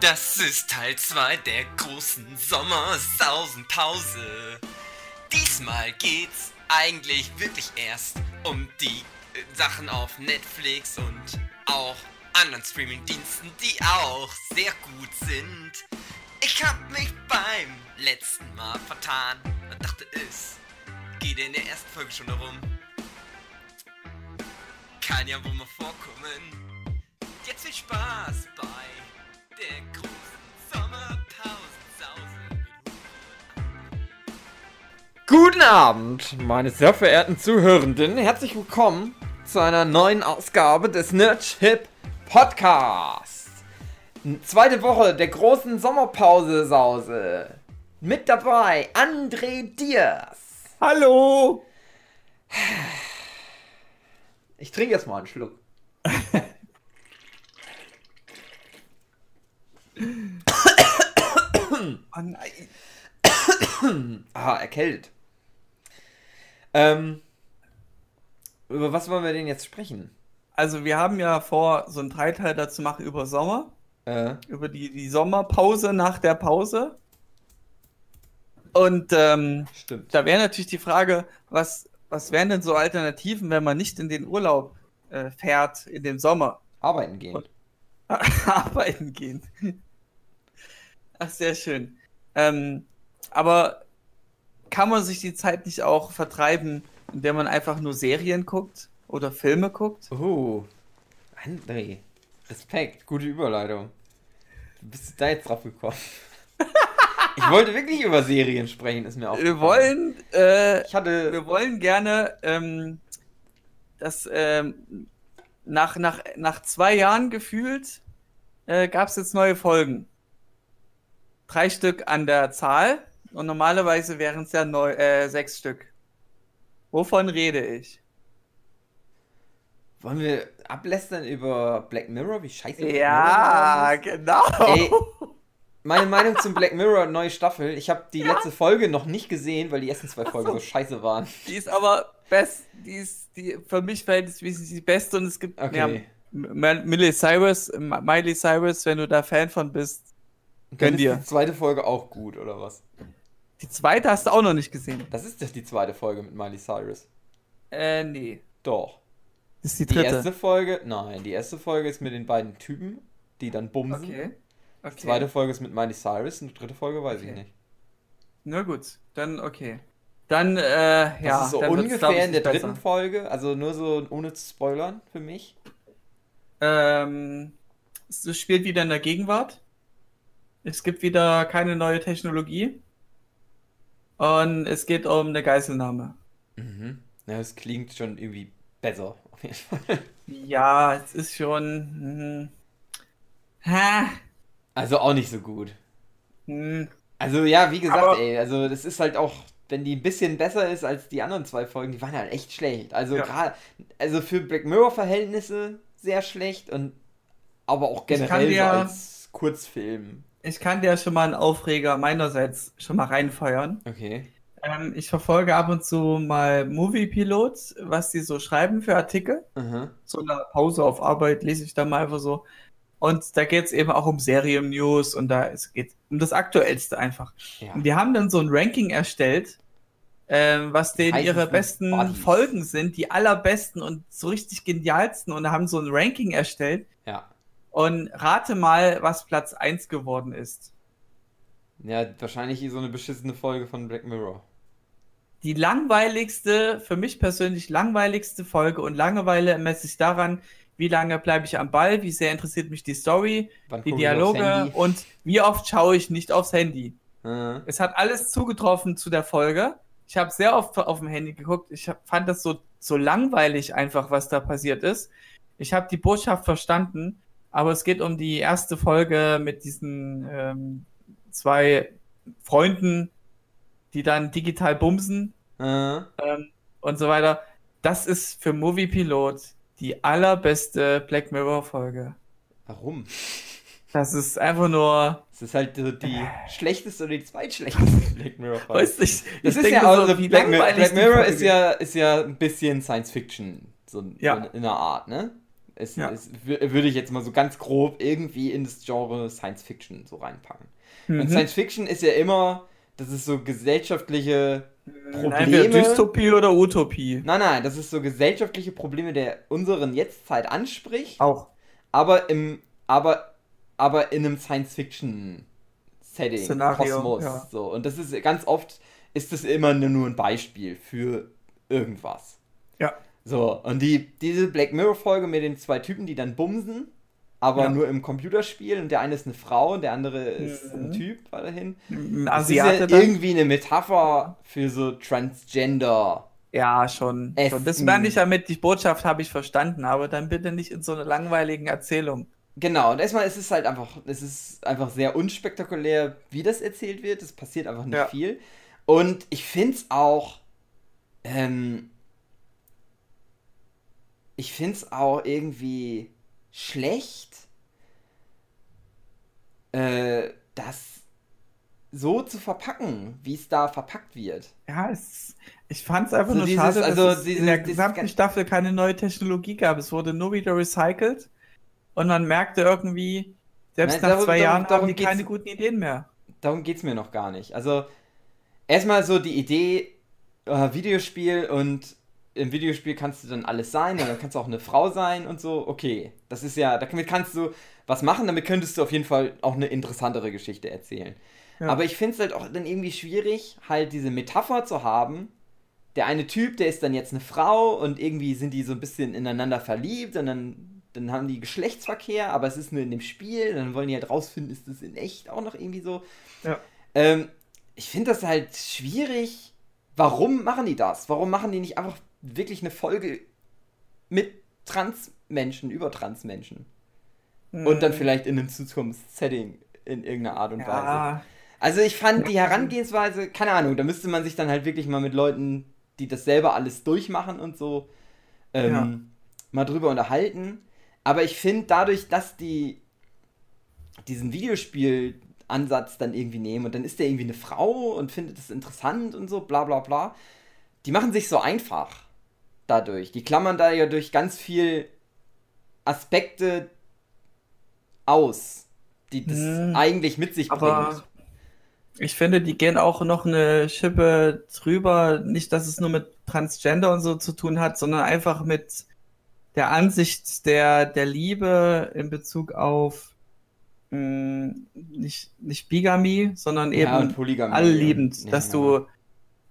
Das ist Teil 2 der großen Sommersausenpause. Diesmal geht's eigentlich wirklich erst um die äh, Sachen auf Netflix und auch anderen Streamingdiensten, die auch sehr gut sind. Ich hab mich beim letzten Mal vertan und dachte, es geht in der ersten Folge schon darum. Kann ja wohl mal vorkommen. Jetzt viel Spaß bei der großen Sommerpausensause. Guten Abend, meine sehr verehrten Zuhörenden. Herzlich willkommen zu einer neuen Ausgabe des Nerdship Podcasts. Zweite Woche der großen Sommerpause-Sause. Mit dabei André Diaz. Hallo! Ich trinke jetzt mal einen Schluck. Oh nein. Ah, erkältet. Ähm, über was wollen wir denn jetzt sprechen? Also wir haben ja vor, so einen Dreiteiler zu machen über Sommer, Äh, über die, die Sommerpause nach der Pause. Und ähm, da wäre natürlich die Frage, was, was wären denn so Alternativen, wenn man nicht in den Urlaub äh, fährt in dem Sommer? Arbeiten gehen. Arbeiten gehen. Ach, sehr schön. Ähm, aber kann man sich die Zeit nicht auch vertreiben, indem man einfach nur Serien guckt oder Filme guckt? Oh, André. Respekt, gute Überleitung. Du bist da jetzt drauf gekommen. ich wollte wirklich über Serien sprechen, ist mir auch. Wir wollen, äh, Ich hatte. wir wollen gerne, ähm, dass ähm, nach, nach, nach zwei Jahren gefühlt äh, gab es jetzt neue Folgen. Drei Stück an der Zahl und normalerweise wären es ja neu, äh, sechs Stück. Wovon rede ich? Wollen wir ablästern über Black Mirror? Wie scheiße Black Ja, Mirror ist? genau. Ey, meine Meinung zum Black Mirror neue Staffel. Ich habe die letzte Folge noch nicht gesehen, weil die ersten zwei Folgen so scheiße waren. Die ist aber best, die ist die für mich verhältnismäßig die beste und es gibt Okay. ja, M- Miley Cyrus, Miley Cyrus, wenn du da Fan von bist. Gönn dir. die zweite Folge auch gut, oder was? Die zweite hast du auch noch nicht gesehen. Das ist doch die zweite Folge mit Miley Cyrus. Äh, nee. Doch. Das ist die Die dritte. erste Folge, nein, die erste Folge ist mit den beiden Typen, die dann bumsen. okay. okay. Die zweite Folge ist mit Miley Cyrus und die dritte Folge weiß ich Okay. nicht. Na gut, dann okay. Dann, äh, Das ja. ist so ungefähr ich, in der dritten besser. Folge, also nur so ohne zu spoilern für mich. Ähm, es spielt wieder in der Gegenwart. Es gibt wieder keine neue Technologie. Und es geht um eine Geiselnahme. Mhm. Ja, das klingt schon irgendwie besser. Auf jeden Fall. Ja, es ist schon. Hm, ha, Also auch nicht so gut. hm, Also ja, wie gesagt, Aber- ey, also das ist halt auch, wenn die ein bisschen besser ist als die anderen zwei Folgen, die waren halt echt schlecht. Also Ja. gerade, also für Black Mirror Verhältnisse sehr schlecht und aber auch generell so dir- als Kurzfilm. Ich kann dir schon mal einen Aufreger meinerseits schon mal reinfeuern. Okay. Ähm, ich verfolge ab und zu mal Movie-Pilot, was die so schreiben für Artikel. Aha. so einer Pause auf Arbeit lese ich da mal einfach so. Und da geht es eben auch um Serien-News und da es geht um das Aktuellste einfach. Ja. Und die haben dann so ein Ranking erstellt, ähm, was denen Heißen ihre besten Buddies. Folgen sind, die allerbesten und so richtig genialsten und haben so ein Ranking erstellt. Und rate mal, was Platz 1 geworden ist. Ja, wahrscheinlich so eine beschissene Folge von Black Mirror. Die langweiligste, für mich persönlich langweiligste Folge und Langeweile messe ich daran, wie lange bleibe ich am Ball, wie sehr interessiert mich die Story, Wann die Dialoge und wie oft schaue ich nicht aufs Handy. Äh, Es hat alles zugetroffen zu der Folge. Ich habe sehr oft auf dem Handy geguckt. Ich hab, fand das so, so langweilig einfach, was da passiert ist. Ich habe die Botschaft verstanden, aber es geht um die erste Folge mit diesen ähm, zwei Freunden, die dann digital bumsen äh, ähm, und so weiter. Das ist für Movie Pilot die allerbeste Black Mirror Folge. warum? Das ist einfach nur, Es ist halt so die schlechteste oder die zweitschlechteste Black Mirror Folge. weiß nicht. Das ich ist denke ja auch so, Black, Black Mirror ist ja, ist ja ein bisschen Science Fiction, so, Ja. so in, in einer Art, ne? Es, Ja. es wür- würde ich jetzt mal so ganz grob irgendwie in das Genre Science Fiction so reinpacken. Und Mhm. Science Fiction ist ja immer, das ist so gesellschaftliche Entweder Probleme. Dystopie oder Utopie. Nein, nein, das ist so gesellschaftliche Probleme der unseren Jetztzeit anspricht, Auch. aber im, aber, aber in einem Science Fiction Setting, Szenario, Kosmos, ja. so. Und das ist ganz oft ist das immer nur ein Beispiel für irgendwas. Ja. So, und die, diese Black Mirror-Folge mit den zwei Typen, die dann bumsen, aber Ja. nur im Computerspiel und der eine ist eine Frau und der andere ist ein Mhm. Typ weiterhin. Ein Das ist ja irgendwie eine Metapher für so Transgender. Ja, schon. Schon. Das meine ich damit, die Botschaft habe ich verstanden, aber dann bitte nicht in so einer langweiligen Erzählung. Genau, und erstmal ist es halt einfach, es ist einfach sehr unspektakulär, wie das erzählt wird. Es passiert einfach nicht Ja. viel. Und ich finde es auch, ähm, ich finde es auch irgendwie schlecht, äh, das so zu verpacken, wie es da verpackt wird. Ja, es, ich fand es einfach So nur dieses- schade, dass also es dieses- in der gesamten Staffel keine neue Technologie gab. Es wurde nur wieder recycelt und man merkte irgendwie, selbst Nein, nach darum- zwei darum- Jahren darum haben die keine guten Ideen mehr. darum geht es mir noch gar nicht. Also, erstmal so die Idee, äh, Videospiel und im Videospiel kannst du dann alles sein und dann kannst du auch eine Frau sein und so. Okay, das ist ja, damit kannst du was machen, damit könntest du auf jeden Fall auch eine interessantere Geschichte erzählen. Ja. Aber ich finde es halt auch dann irgendwie schwierig, halt diese Metapher zu haben. Der eine Typ, der ist dann jetzt eine Frau und irgendwie sind die so ein bisschen ineinander verliebt und dann, dann haben die Geschlechtsverkehr, aber es ist nur in dem Spiel. Dann wollen die halt rausfinden, ist das in echt auch noch irgendwie so. Ja. Ähm, ich finde das halt schwierig. Warum machen die das? Warum machen die nicht einfach wirklich eine Folge mit Transmenschen, über Transmenschen? Und dann Hm, vielleicht in einem Zukunftssetting in irgendeiner Art und Weise. ja, Also ich fand die Herangehensweise, keine Ahnung, da müsste man sich dann halt wirklich mal mit Leuten, die das selber alles durchmachen und so, ähm, Ja. mal drüber unterhalten. Aber ich finde dadurch, dass die diesen Videospiel-Ansatz dann irgendwie nehmen und dann ist der irgendwie eine Frau und findet das interessant und so, bla bla bla, die machen sich so einfach dadurch. Die klammern da ja durch ganz viel Aspekte aus, die das Hm. eigentlich mit sich bringt. ich finde, die gehen auch noch eine Schippe drüber. Nicht, dass es nur mit Transgender und so zu tun hat, sondern einfach mit der Ansicht der, der Liebe in Bezug auf mh, nicht, nicht Bigamie, sondern eben ja, alle liebend, Ja, dass ja. du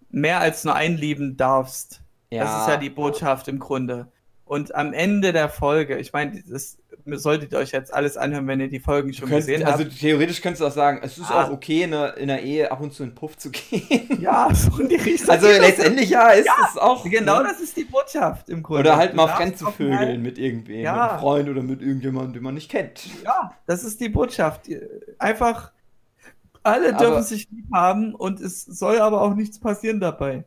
mehr als nur einen lieben darfst. Das ist ja die Botschaft im Grunde. Und am Ende der Folge, ich meine, das solltet ihr euch jetzt alles anhören, wenn ihr die Folgen schon könntest, gesehen also habt. theoretisch könntest du auch sagen, es ist Ah. auch okay, in der, in der Ehe ab und zu in den Puff zu gehen. Ja, so in die Richtung. Also letztendlich ja, ist es auch. Genau ne? das ist die Botschaft im Grunde. Oder halt mal fremd zu vögeln mit irgendwem, Ja. mit einem Freund oder mit irgendjemandem, den man nicht kennt. Ja, das ist die Botschaft. Einfach, alle Aber- dürfen sich lieb haben und es soll aber auch nichts passieren dabei.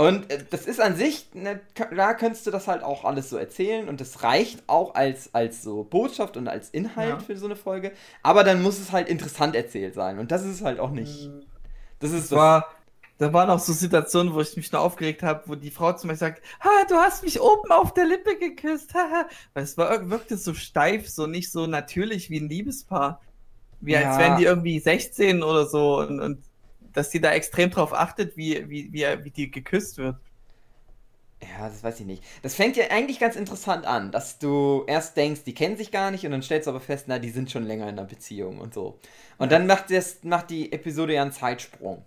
Und äh, das ist an sich, ne, klar könntest du das halt auch alles so erzählen und das reicht auch als, als so Botschaft und als Inhalt Ja. für so eine Folge. Aber dann muss es halt interessant erzählt sein und das ist es halt auch nicht. Das ist das. war, da waren auch so Situationen, wo ich mich nur aufgeregt habe, wo die Frau zu mir sagt, ha, du hast mich oben auf der Lippe geküsst, haha. Weil es war, wirkte so steif, so nicht so natürlich wie ein Liebespaar. Wie als Ja. wären die irgendwie 16 oder so und, und dass die da extrem drauf achtet, wie, wie, wie, wie die geküsst wird. Ja, das weiß ich nicht. Das fängt ja eigentlich ganz interessant an, dass du erst denkst, die kennen sich gar nicht und dann stellst du aber fest, na, die sind schon länger in einer Beziehung und so. Und dann macht, das, macht die Episode ja einen Zeitsprung.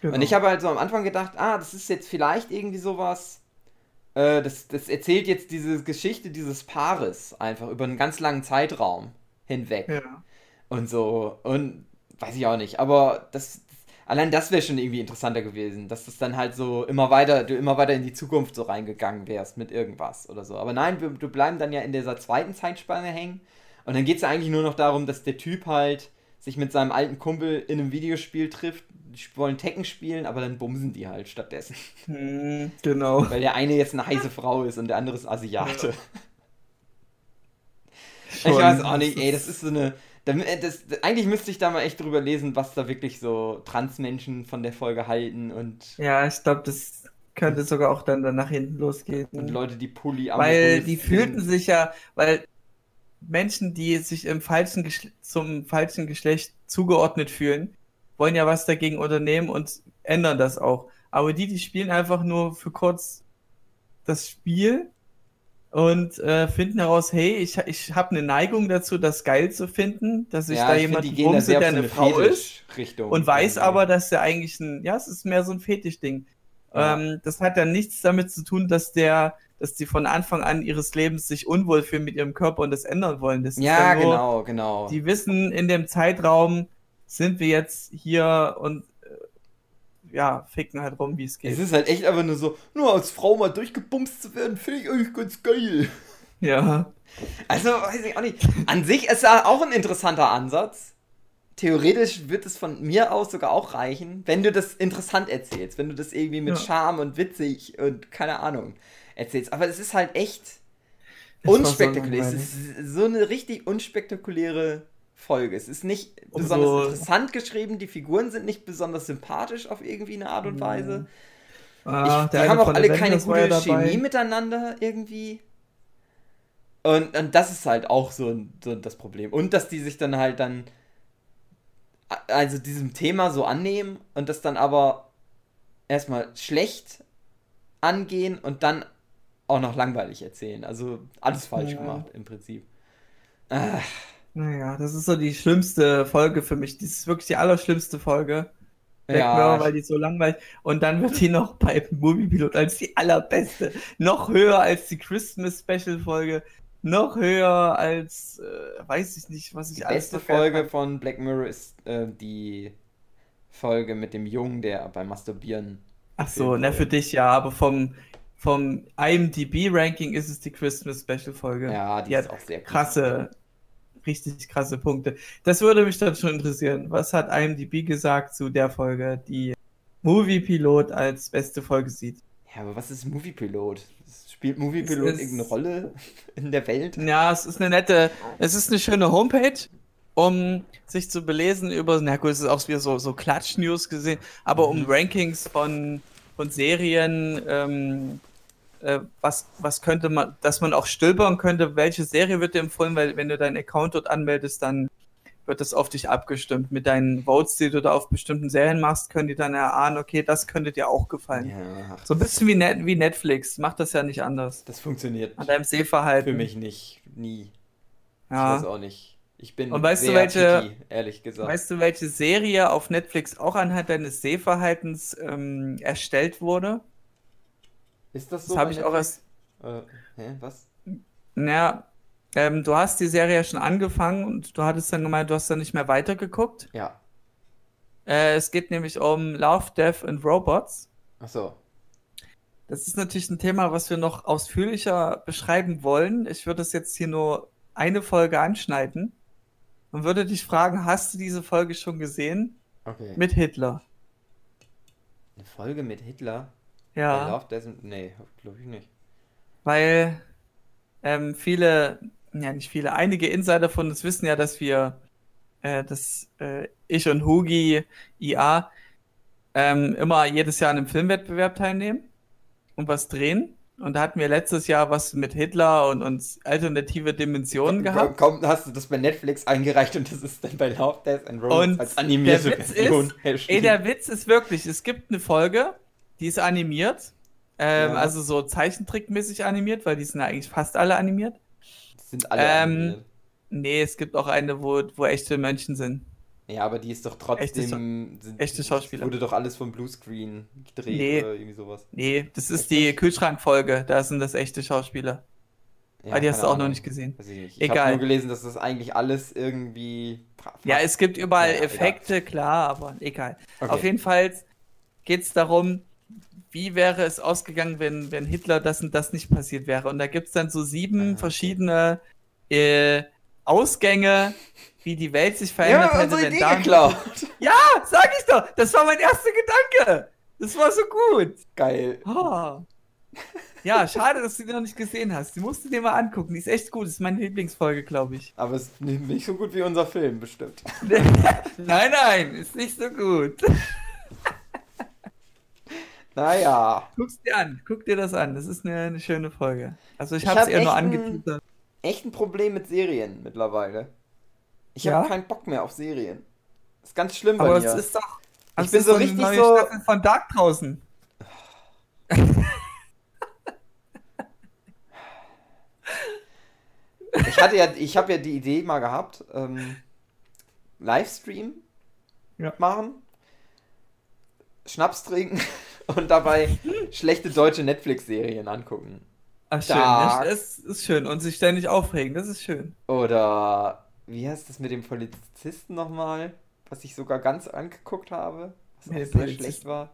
Genau. Und ich habe halt so am Anfang gedacht, ah, das ist jetzt vielleicht irgendwie sowas. Äh, das, das erzählt jetzt diese Geschichte dieses Paares einfach über einen ganz langen Zeitraum hinweg Ja. und so. Und weiß ich auch nicht, aber das. Allein das wäre schon irgendwie interessanter gewesen, dass das dann halt so immer weiter, du immer weiter in die Zukunft so reingegangen wärst mit irgendwas oder so. Aber nein, wir, wir bleiben dann ja in dieser zweiten Zeitspanne hängen. Und dann geht es ja eigentlich nur noch darum, dass der Typ halt sich mit seinem alten Kumpel in einem Videospiel trifft. Die wollen Tekken spielen, aber dann bumsen die halt stattdessen. Hm, genau. Weil der eine jetzt eine heiße Frau ist und der andere ist Asiate. Ich Schon. weiß auch nicht, ey, das ist so eine. Da- Das, eigentlich müsste ich da mal echt drüber lesen, was da wirklich so Transmenschen von der Folge halten und, Ja, ich glaube, das könnte sogar auch dann, dann nach hinten losgehen. und Leute, die polyamorös Weil die fühlten sich ja, weil Menschen, die sich im falschen Geschle zum falschen Geschlecht zugeordnet fühlen, wollen ja was dagegen unternehmen und ändern das auch. Aber die, die spielen einfach nur für kurz das Spiel und äh, finden heraus, hey, ich, ich habe eine Neigung dazu, das geil zu finden, dass ich Ja, da ich jemand find, die gehen da sehr der eine eine Frau ist Fetisch-Richtung. und weiß irgendwie. aber, dass der eigentlich ein, ja, es ist mehr so ein Fetischding. Ja. Ähm, das hat dann nichts damit zu tun, dass der, dass die von Anfang an ihres Lebens sich unwohl fühlen mit ihrem Körper und das ändern wollen. Das Ja, nur, genau, genau. Die wissen, in dem Zeitraum sind wir jetzt hier und ja, ficken halt rum, wie es geht. Es ist halt echt einfach nur so, nur als Frau mal durchgebumst zu werden, finde ich eigentlich ganz geil. ja. Also, weiß ich auch nicht. An sich ist ja auch ein interessanter Ansatz. Theoretisch wird es von mir aus sogar auch reichen, wenn du das interessant erzählst, wenn du das irgendwie mit Ja. Charme und witzig und keine Ahnung erzählst. Aber es ist halt echt so unspektakulär. Es ist so eine richtig unspektakuläre Folge. Es ist nicht Und besonders so- interessant geschrieben, die Figuren sind nicht besonders sympathisch auf irgendwie eine Art und Weise. Ah, Ich, die haben auch alle Avengers keine ja gute. Chemie miteinander irgendwie. Und, und das ist halt auch so, so das Problem. Und dass die sich dann halt dann, also diesem Thema so annehmen und das dann aber erstmal schlecht angehen und dann auch noch langweilig erzählen. Also alles falsch Ja. gemacht im Prinzip. Ah, Naja, das ist so die schlimmste Folge für mich. Das ist wirklich die allerschlimmste Folge. Black Ja, Mirror, weil die so langweilig. Und dann wird die noch bei Moviepilot als die allerbeste. Noch höher als die Christmas Special Folge. Noch höher als, äh, weiß ich nicht, was ich die alles beste so geil Folge fand. von Black Mirror ist äh, die Folge mit dem Jungen, der beim Masturbieren. Ach so, na für dich ja, aber vom, vom IMDb-Ranking ist es die Christmas Special Folge. Ja, die, die ist hat auch sehr krasse, richtig krasse Punkte. Das würde mich dann schon interessieren. Was hat IMDb gesagt zu der Folge, die Movie Pilot als beste Folge sieht? Ja, aber was ist Moviepilot? Spielt Moviepilot Es ist- irgendeine Rolle in der Welt? Ja, es ist eine nette, es ist eine schöne Homepage, um sich zu belesen über, na gut, es ist auch wieder so, so Klatsch-News gesehen, aber um Mhm. Rankings von, von Serien, ähm, äh, was, was könnte man, dass man auch stülpern könnte, welche Serie wird dir empfohlen, weil wenn du deinen Account dort anmeldest, dann wird das auf dich abgestimmt. Mit deinen Votes, die du da auf bestimmten Serien machst, können die dann erahnen, okay, das könnte dir auch gefallen. Ja, So ein bisschen wie, Net wie Netflix, macht das ja nicht anders. das funktioniert An deinem Sehverhalten. für mich nicht. Nie. Ja. Ich weiß auch nicht. Ich bin Und weißt du, sehr welche- picky, ehrlich gesagt. Weißt du, welche Serie auf Netflix auch anhand deines Sehverhaltens ähm, erstellt wurde? Ist das so? Das habe ich auch erst. Äh, hä, was? Naja, ähm, du hast die Serie ja schon angefangen und du hattest dann gemeint, du hast dann nicht mehr weitergeguckt. Ja. Äh, es geht nämlich um Love, Death and Robots. Achso. Das ist natürlich ein Thema, was wir noch ausführlicher beschreiben wollen. Ich würde es jetzt hier nur eine Folge anschneiden und würde dich fragen, hast du diese Folge schon gesehen? Okay. Mit Hitler. Eine Folge mit Hitler? Ja. I Love Death Nee, glaube ich nicht. Weil ähm, viele, ja nicht viele, einige Insider von uns wissen ja, dass wir, äh, dass äh, ich und Hugi IA ähm, immer jedes Jahr an einem Filmwettbewerb teilnehmen und was drehen. Und da hatten wir letztes Jahr was mit Hitler und uns alternative Dimensionen gehabt. Komm, hast du das bei Netflix eingereicht und das ist dann bei Love, Death and Robots Und als animierte der Witz Version ist. Ey, der Witz ist wirklich, es gibt eine Folge, die ist animiert. Ähm, Ja. Also so zeichentrickmäßig animiert, weil die sind ja eigentlich fast alle animiert. sind alle ähm, animiert. Nee, es gibt auch eine, wo, wo echte Menschen sind. Ja, aber die ist doch Echte trotzdem. sind, echte Schauspieler. Wurde doch alles vom Bluescreen gedreht Nee. oder irgendwie sowas. Nee, das ist die? Kühlschrankfolge, da sind das echte Schauspieler. Ja, Aber die hast du auch noch Ahnung. nicht gesehen. Weiß ich nicht. Ich Egal. habe nur gelesen, dass das eigentlich alles irgendwie. Ja, es gibt überall Ja, Effekte, klar, aber egal. Okay. Auf jeden Fall geht es darum, wie wäre es ausgegangen, wenn, wenn Hitler das und das nicht passiert wäre. Und da gibt es dann so sieben Ah, verschiedene äh, Ausgänge, wie die Welt sich Ja, verändert haben hätte, wenn Idee da. geklaut. Ja, sag ich doch! Das war mein erster Gedanke! Das war so gut! Geil. Oh. Ja, schade, dass du die noch nicht gesehen hast. Die musst du dir mal angucken. Die ist echt gut. Das ist meine Lieblingsfolge, glaube ich. Aber es ist nicht nicht so gut wie unser Film, bestimmt. nein, nein, ist nicht so gut. Naja. Guck's dir an. Guck dir das an. Das ist eine, eine schöne Folge. Also ich, Ich habe hab es eher nur angeteasert. echt ein Problem mit Serien mittlerweile. Ich Ja? habe keinen Bock mehr auf Serien. ist ganz schlimm bei Aber mir. es ist doch. Ich es bin so richtig neue so- Staffel von Dark draußen. Ich hatte ja, ich habe ja die Idee mal gehabt, ähm, Livestream Ja. machen, Schnaps trinken und dabei schlechte deutsche Netflix-Serien angucken. Ach, schön. Dark. Das ist schön. Und sich ständig aufregen, das ist schön. Oder wie heißt das mit dem Polizisten nochmal, was ich sogar ganz angeguckt habe, was Mit auch sehr schlecht war.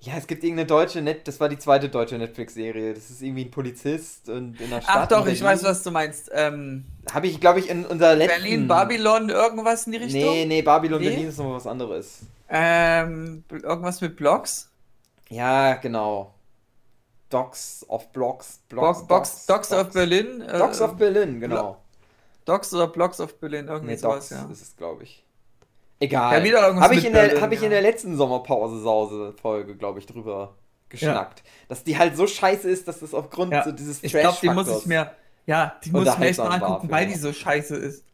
Ja, es gibt irgendeine deutsche Net, das war die zweite deutsche Netflix-Serie. Das ist irgendwie ein Polizist und in der Stadt. Ach doch, ich weiß, was du meinst. Ähm, Habe ich, glaube ich, in unserer letzten. Berlin, Babylon, irgendwas in die Richtung? Nee, nee, Babylon Nee? Berlin ist noch was anderes. Ähm, irgendwas mit Blogs? Ja, genau. Docs of Blocks. Box, Box, Docs of Berlin? äh, Docs of Berlin, genau. Docs oder Blogs of Berlin, irgendwie Nee, sowas, Docs ja. ist es, glaube ich. Egal. Ja, Habe ich, in der, Berlin, hab ich ja. in der letzten Sommerpause-Sause-Folge, glaube ich, drüber geschnackt. Dass die halt so scheiße ist, dass das aufgrund Ja. so dieses Ich glaube, die muss ich mir, ja, die muss ich mir echt mal angucken, weil die so scheiße ist.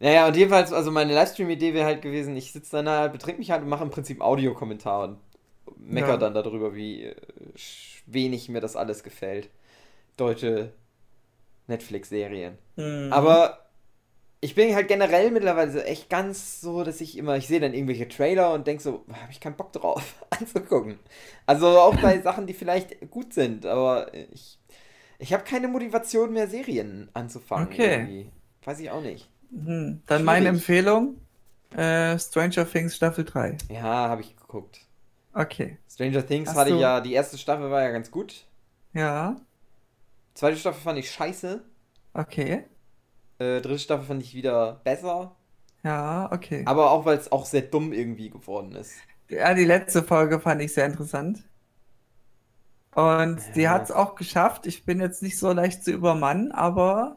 Naja, und jedenfalls, also meine Livestream-Idee wäre halt gewesen, ich sitze dann da, betrink mich halt und mache im Prinzip Audiokommentar und mecker Ja. dann darüber, wie äh, wenig mir das alles gefällt. Deutsche Netflix-Serien. Mhm. Aber ich bin halt generell mittlerweile so echt ganz so, dass ich immer, ich sehe dann irgendwelche Trailer und denke so, habe ich keinen Bock drauf anzugucken. Also auch bei Sachen, die vielleicht gut sind, aber ich, ich habe keine Motivation mehr, Serien anzufangen. Okay. Irgendwie. Weiß ich auch nicht. Mhm. Dann meine Schwierig. Empfehlung: äh, Stranger Things Staffel 3. Ja, habe ich geguckt. Okay. Stranger Things Hast hatte du- ja, die erste Staffel war ja ganz gut. Ja, Zweite Staffel fand ich scheiße. okay. Äh, dritte Staffel fand ich wieder besser. Ja, okay. Aber auch, weil es auch sehr dumm irgendwie geworden ist. Ja, die letzte Folge fand ich sehr interessant. Und die Ja. hat es auch geschafft. Ich bin jetzt nicht so leicht zu übermannen, aber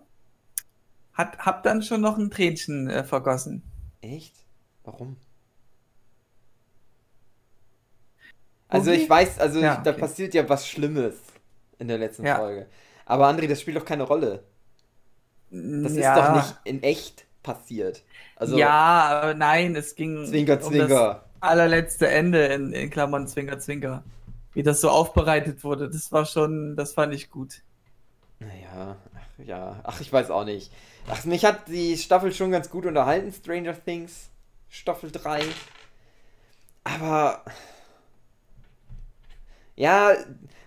hat, hab dann schon noch ein Tränchen äh, vergossen. Echt? Warum? Also ich weiß, also Ja, ich, da okay. passiert ja was Schlimmes in der letzten Ja. Folge. Aber André, das spielt doch keine Rolle. Das ja, ist doch nicht in echt passiert. Also ja, aber nein, es ging Zwinker, um das allerletzte Ende in, in Klammern Zwinker, Zwinker. Wie das so aufbereitet wurde, das war schon, das fand ich gut. Naja, ach ja, ach ich weiß auch nicht. Ach, mich hat die Staffel schon ganz gut unterhalten, Stranger Things, Staffel 3. Aber ja,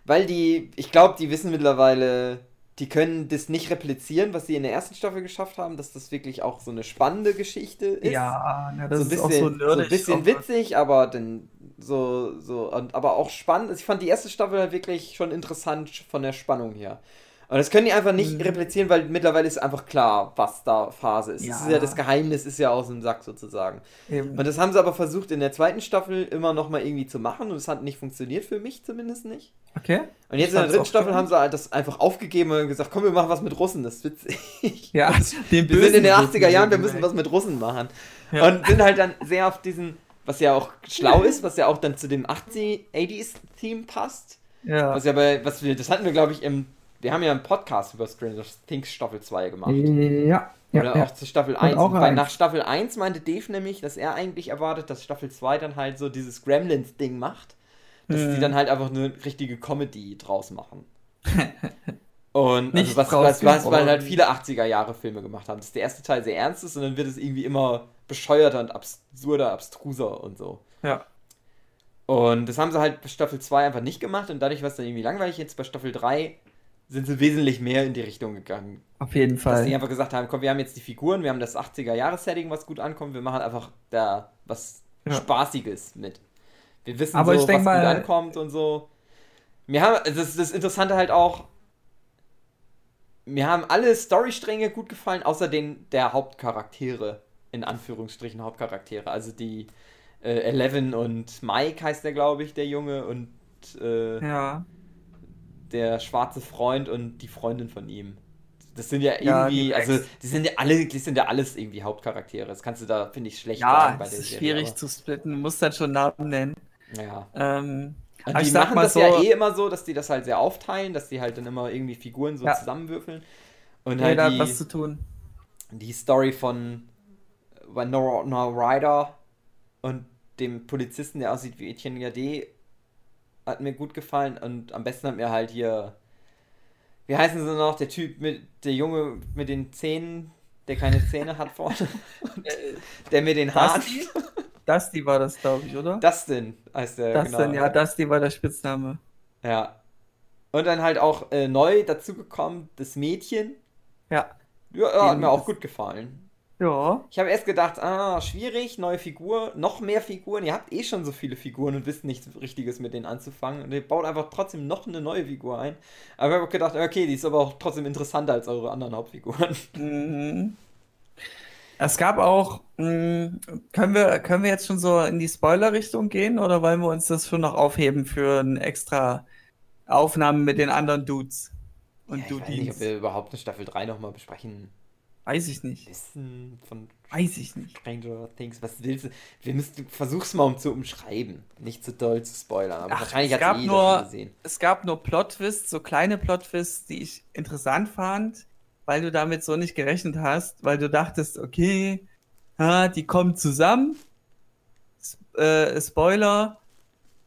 weil die, ich glaube, die wissen mittlerweile, die können das nicht replizieren, was sie in der ersten Staffel geschafft haben, dass das wirklich auch so eine spannende Geschichte ist. Ja, na, das so ein ist bisschen, auch so nerdig. ein bisschen auch- witzig, aber dann so, so, und, aber auch spannend. Ich fand die erste Staffel halt wirklich schon interessant von der Spannung her. Und das können die einfach nicht Mhm. replizieren, weil mittlerweile ist einfach klar, was da Phase ist. Das Ja. ist ja das Geheimnis, ist ja aus dem Sack sozusagen. Eben. Und das haben sie aber versucht in der zweiten Staffel immer nochmal irgendwie zu machen und es hat nicht funktioniert für mich zumindest nicht. Okay. Und jetzt in der dritten Staffel haben sie halt das einfach aufgegeben und gesagt, komm, wir machen was mit Russen, das ist witzig. Ja, den Wir sind in den Bösen 80er Jahren, wir müssen was mit Russen machen. Ja. Und sind halt dann sehr auf diesen, was ja auch schlau ist, was ja auch dann zu dem 80 80s-Theme passt. Ja. Was ja bei, was wir, das hatten wir, glaube ich, im, wir haben ja einen Podcast über Stranger Things Staffel 2 gemacht. Ja. Oder ja. auch zu Staffel 1. auch Und bei, nach Staffel 1 meinte Dave nämlich, dass er eigentlich erwartet, dass Staffel 2 dann halt so dieses Gremlins-Ding macht. Dass Hm. die dann halt einfach eine richtige Comedy draus machen. Und Nicht also was, draus was, was, weil halt viele 80er-Jahre-Filme gemacht haben. Dass der erste Teil sehr ernst ist und dann wird es irgendwie immer bescheuerter und absurder, abstruser und so. Ja. Und das haben sie halt bei Staffel 2 einfach nicht gemacht und dadurch war es dann irgendwie langweilig. Jetzt bei Staffel 3 sind sie wesentlich mehr in die Richtung gegangen. Auf jeden Dass Fall. die einfach gesagt haben, komm, wir haben jetzt die Figuren, wir haben das 80er-Jahres-Setting, was gut ankommt, wir machen einfach da was Ja. Spaßiges mit. Wir wissen Aber so, was gut ankommt und so. Mir haben, das, das Interessante halt auch, mir haben alle Storystränge gut gefallen, außer den der Hauptcharaktere, in Anführungsstrichen Hauptcharaktere. Also die äh, Eleven und Mike heißt der, glaube ich, der Junge und äh, Ja. Der schwarze Freund und die Freundin von ihm. Das sind ja Ja, irgendwie, die Max. also die sind ja alle, die sind ja alles irgendwie Hauptcharaktere. Das kannst du da, finde ich, schlecht Ja, sagen bei es der ist Serie, schwierig zu splitten. Du musst dann schon Namen nennen. aber- Ja. Ähm, aber die ich machen das so, ja eh immer so, dass die das halt sehr aufteilen, dass die halt dann immer irgendwie Figuren so Ja. zusammenwürfeln. Und halt hat was die, zu tun. die Story von Winona Ryder und dem Polizisten, der aussieht wie Etienne Gade, hat mir gut gefallen. Und am besten hat mir halt hier, wie heißen sie noch, der Typ mit, der Junge mit den Zähnen, der keine Zähne hat vorne, der mit den Haaren. Dusty? War das, glaube ich, oder? Dustin heißt der, Das denn, ja, Dusty war der Spitzname. Ja. Und dann halt auch äh, neu dazugekommen, das Mädchen. Ja. Ja, ja, hat mir auch gut gefallen. Ja. Ich habe erst gedacht, ah, schwierig, neue Figur, noch mehr Figuren. Ihr habt eh schon so viele Figuren und wisst nichts Richtiges mit denen anzufangen. Und ihr baut einfach trotzdem noch eine neue Figur ein. Aber ich habe auch gedacht, okay, die ist aber auch trotzdem interessanter als eure anderen Hauptfiguren. Mhm. Es gab auch, mh, können wir, können wir jetzt schon so in die Spoiler-Richtung gehen oder wollen wir uns das schon noch aufheben für eine extra Aufnahme mit den anderen Dudes und Ja, ich weiß nicht, ob wir überhaupt eine Staffel 3 nochmal besprechen Weiß ich nicht. wissen von Weiß ich nicht. Stranger Things. Was willst du? Wir müssen, versuch's mal um zu umschreiben. Nicht zu doll zu spoilern. Aber Ach, wahrscheinlich es gab eh nur-. Es gab nur Plot-Twists, so kleine Plot-Twists, die ich interessant fand, weil du damit so nicht gerechnet hast, weil du dachtest, okay, ah, die kommen zusammen. S äh, Spoiler,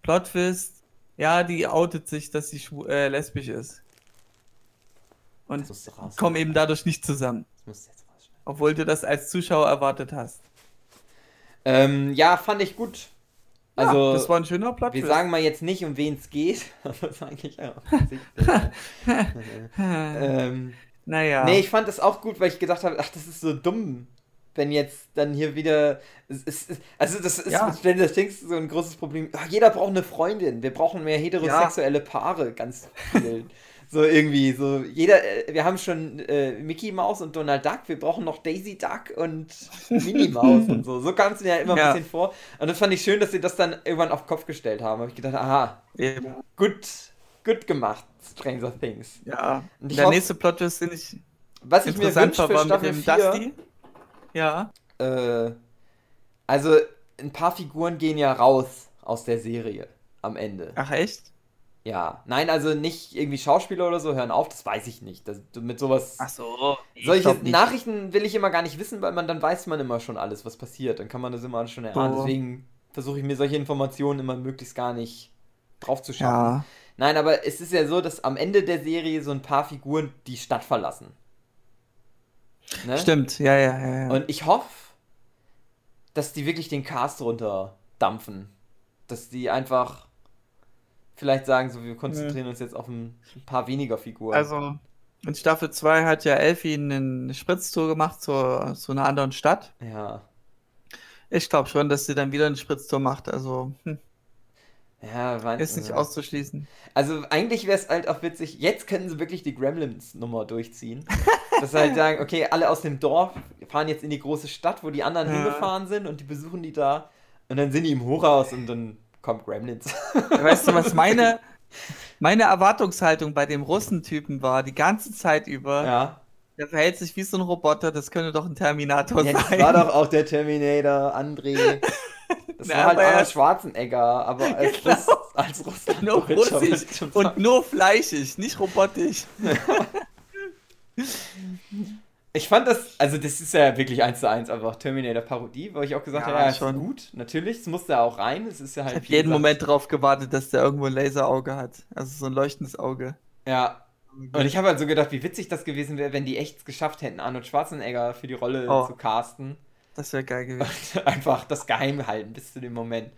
Plot-Twist, ja, die outet sich, dass sie äh, lesbisch ist. Und kommen eben dadurch nicht zusammen, Du jetzt rausschneiden. obwohl du das als Zuschauer erwartet hast. Ähm, ja, fand ich gut. Ja, Also, das war ein schöner wir Plot-Twist. sagen mal jetzt nicht, um wen es geht. Aber das ist eigentlich auch ähm, naja. Nee, ich fand das auch gut, weil ich gedacht habe, ach, das ist so dumm. Wenn jetzt dann hier wieder. Es, es, es- also, das ist Ja. Stranger Things so ein großes Problem. Ach, jeder braucht eine Freundin. Wir brauchen mehr heterosexuelle Paare, ganz viel. so irgendwie, so jeder. äh, Wir haben schon äh, Mickey Mouse und Donald Duck. Wir brauchen noch Daisy Duck und Minnie Mouse und so. So kam es mir ja immer Ja. ein bisschen vor. Und das fand ich schön, dass sie das dann irgendwann auf den Kopf gestellt haben. Habe ich gedacht, aha, Eben. gut, gut gemacht, Stranger Things. Ja. Und Der hoff- nächste Plot-Twist, den ich Was ich mir interessant wünsche für mit Staffel dem 4, Dusty. Ja. Äh, also ein paar Figuren gehen ja raus aus der Serie am Ende. Ach echt? Ja. Nein, also nicht irgendwie Schauspieler oder so hören auf, das weiß ich nicht. Das, mit sowas. Ach so. Solche. Nachrichten will ich immer gar nicht wissen, weil man dann weiß man immer schon alles, was passiert. Dann kann man das immer schon erahnen. So. Deswegen versuche ich mir solche Informationen immer möglichst gar nicht drauf zu schauen. Ja. Nein, aber es ist ja so, dass am Ende der Serie so ein paar Figuren die Stadt verlassen. Ne? Stimmt, ja, ja, ja. ja. Und ich hoffe, dass die wirklich den Cast runterdampfen. Dass die einfach vielleicht sagen, so wir konzentrieren uns jetzt auf ein, paar weniger Figuren. also, in Staffel 2 hat ja Elfie eine Spritztour gemacht zu, zu einer anderen Stadt. ja. Ich glaube schon, dass sie dann wieder eine Spritztour macht. Also, hm, Ja, weiß ist nicht ja. auszuschließen. Also eigentlich wäre es halt auch witzig, jetzt können sie wirklich die Gremlins-Nummer durchziehen. Dass sie halt sagen, okay, alle aus dem Dorf fahren jetzt in die große Stadt, wo die anderen Ja. hingefahren sind und die besuchen die da. Und dann sind die im Hochhaus und dann kommt Gremlins. Weißt du, was meine, meine Erwartungshaltung bei dem Russentypen war, die ganze Zeit über? ja. Der verhält sich wie so ein Roboter, das könnte doch ein Terminator Ja, das sein. war doch auch der Terminator, André. Das Na, war halt Arnold Schwarzenegger, aber als, Genau. Russ, als Russland nur Deutscher russisch und nur fleischig, nicht robotisch. Ich fand das, also das ist ja wirklich eins zu eins einfach Terminator-Parodie, wo ich auch gesagt Ja, habe, ja, ist schon. gut, natürlich, es musste auch rein, es ist ja halt... Ich habe jeden gesagt- Moment drauf gewartet, dass der irgendwo ein Laserauge hat. Also so ein leuchtendes Auge. Ja, und ich habe halt so gedacht, wie witzig das gewesen wäre, wenn die echt es geschafft hätten, Arnold Schwarzenegger für die Rolle Oh. zu casten. Das wäre geil gewesen. Und einfach das geheim halten bis zu dem Moment.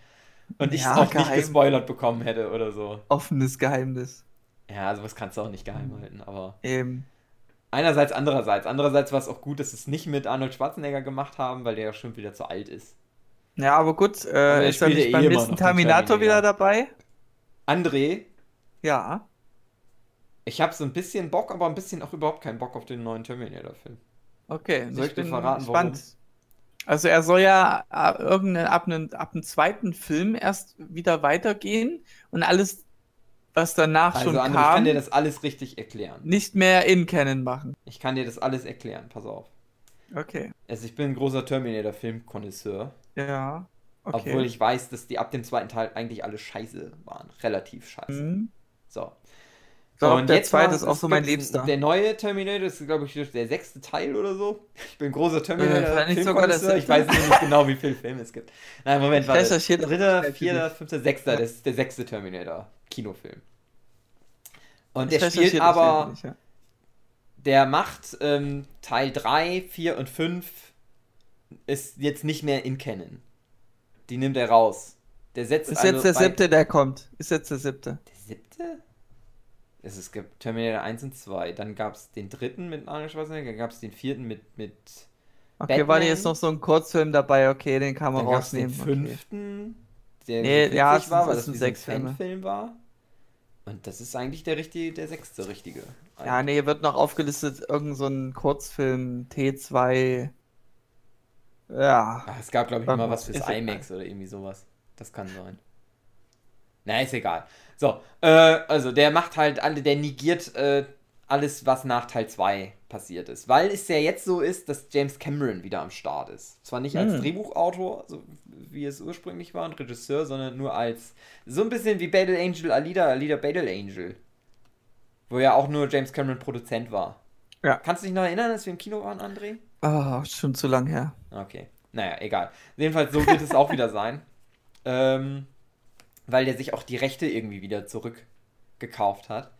Und ich es Ja, auch nicht geheim. gespoilert bekommen hätte oder so. Offenes Geheimnis. Ja, sowas kannst du auch nicht geheim halten, aber... Eben. Einerseits, andererseits. Andererseits war es auch gut, dass sie es nicht mit Arnold Schwarzenegger gemacht haben, weil der ja schon wieder zu alt ist. Ja, aber gut, äh, ist er nicht eh beim immer nächsten Terminator wieder dabei? André, Ja. ich habe so ein bisschen Bock, aber ein bisschen auch überhaupt keinen Bock auf den neuen Terminator-Film. Okay. Soll ich dir verraten, gespannt. Also er soll ja äh, irgendein, ab, einem, ab dem zweiten Film erst wieder weitergehen und alles, was danach Also, schon André, ich kann kam, dir das alles richtig erklären. nicht mehr in Canon machen. Ich kann dir das alles erklären, pass auf. Okay. Also, ich bin ein großer Terminator-Film-Konnoisseur. Ja. Okay. Obwohl ich weiß, dass die ab dem zweiten Teil eigentlich alle scheiße waren. Relativ scheiße. Hm. Glaub, und der jetzt zweite ist auch so mein Liebster. Der neue Terminator ist, glaube ich, der sechste Teil oder so. Ich bin großer Äh, Terminator. nicht sogar der Filmkonnoisseur. ich weiß nicht genau, wie viele Filme es gibt. Nein, Moment, warte. das Dritter, vierter, fünfter, sechster. Das ist der sechste Terminator. Kinofilm. Und Ich der spielt das aber ja. der macht ähm, Teil 3, 4 und 5 ist jetzt nicht mehr in Canon. Die nimmt er raus. Der setzt Ist also jetzt der bei- siebte, der kommt. Ist jetzt der siebte. Der siebte? Es, es gibt Terminator 1 und 2. Dann gab es den dritten mit Arnold Schwarzenegger. Dann gab es den vierten mit. mit Okay, war Batman. jetzt noch so ein Kurzfilm dabei, okay, den kann man dann gab es den rausnehmen. Okay. fünften, der Nee, ja, es war, weil es das ein sechs Filme. Fanfilm war. Und das ist eigentlich der richtige, der sechste richtige. Ja, nee, wird noch aufgelistet, irgend so ein Kurzfilm, T2. Ja. Ach, es gab, glaube ich, mal was fürs. IMAX oder irgendwie sowas. Das kann sein. Na, ist egal. So, äh, also der macht halt alle, der negiert äh, alles, was nach Teil 2 passiert ist. Weil es ja jetzt so ist, dass James Cameron wieder am Start ist. Zwar nicht als Hm. Drehbuchautor, so wie es ursprünglich war, und Regisseur, sondern nur als so ein bisschen wie Battle Angel Alida, Alida Battle Angel. Wo ja auch nur James Cameron Produzent war. Ja. Kannst du dich noch erinnern, als wir im Kino waren, André? Ah, schon zu lang her. Okay. Naja, egal. Jedenfalls, so wird es auch wieder sein. Ähm, weil der sich auch die Rechte irgendwie wieder zurückgekauft hat.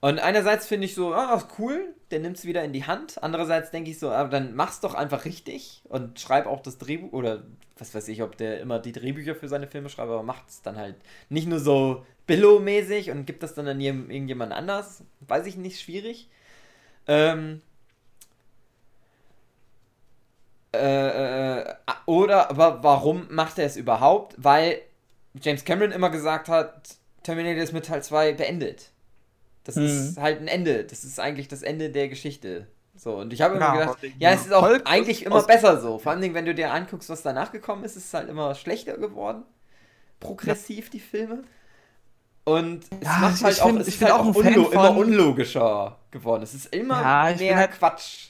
Und einerseits finde ich so, ah, cool, der nimmt es wieder in die Hand. Andererseits denke ich so, aber dann mach's doch einfach richtig und schreib auch das Drehbuch oder was weiß ich, ob der immer die Drehbücher für seine Filme schreibt, aber macht's dann halt nicht nur so Billo-mäßig und gibt das dann an irgendjemand anders. Weiß ich nicht, schwierig. Ähm, äh, äh, oder, aber warum macht er es überhaupt? Weil James Cameron immer gesagt hat, Terminator ist mit Teil 2 beendet. Das Mhm. ist halt ein Ende. Das ist eigentlich das Ende der Geschichte. So, und ich habe immer Ja, gedacht, ja, es ist auch Erfolg eigentlich immer besser so. Vor allem, wenn du dir anguckst, was danach gekommen ist, ist es halt immer schlechter geworden. Progressiv, die Filme. Und es Ja, macht halt ich auch, find- es ist halt auch auch ein unlo immer unlogischer geworden. Es ist immer Ja, mehr halt- Quatsch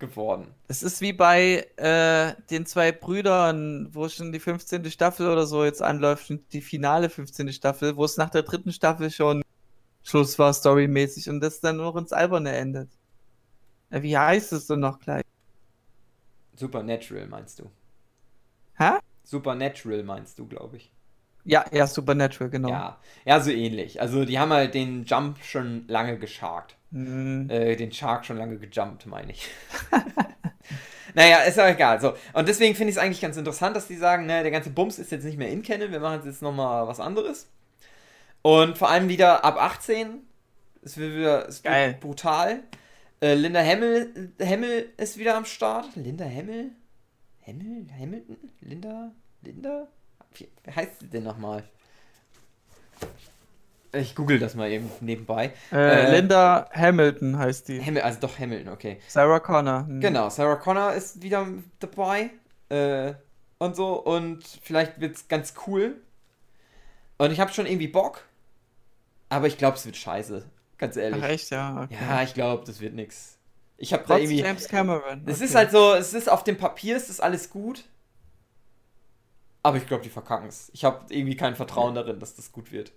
geworden. Es ist wie bei äh, den zwei Brüdern, wo schon die 15. Staffel oder so jetzt anläuft, und die finale 15. Staffel, wo es nach der dritten Staffel schon Schluss war, storymäßig, und das dann noch ins Alberne endet. Äh, wie heißt es denn noch gleich? Supernatural meinst du? Hä? Supernatural meinst du, glaube ich. Ja, ja, Supernatural, genau. Ja. ja, so ähnlich. Also die haben halt den Jump schon lange gescharkt. Hm, Äh, den Shark schon lange gejumpt, meine ich. naja, ist auch egal. So. Und deswegen finde ich es eigentlich ganz interessant, dass die sagen, ne, der ganze Bums ist jetzt nicht mehr in Canon, wir machen jetzt nochmal was anderes. Und vor allem wieder ab 18. Es wird wieder es wird Geil. brutal. Äh, Linda Hamill, Hamill ist wieder am Start. Linda Hamill? Hamill? Hamilton? Linda? Linda? Wie, wie heißt sie denn nochmal? Ich google das mal eben nebenbei. äh, äh, Linda Hamilton heißt die. Hamilton, also doch Hamilton, okay. Sarah Connor. hm. Genau, Sarah Connor ist wieder dabei. Äh, und so. Und vielleicht wird's ganz cool. Und ich habe schon irgendwie Bock. Aber ich glaube, es wird scheiße. Ganz ehrlich. Ach, echt, ja. Okay. Ja, ich glaube, das wird nix. Ich habe da irgendwie. James Cameron. Es okay. ist halt so, es ist auf dem Papier, es ist alles gut. Aber ich glaube, die verkacken es. Ich habe irgendwie kein Vertrauen darin, dass das gut wird.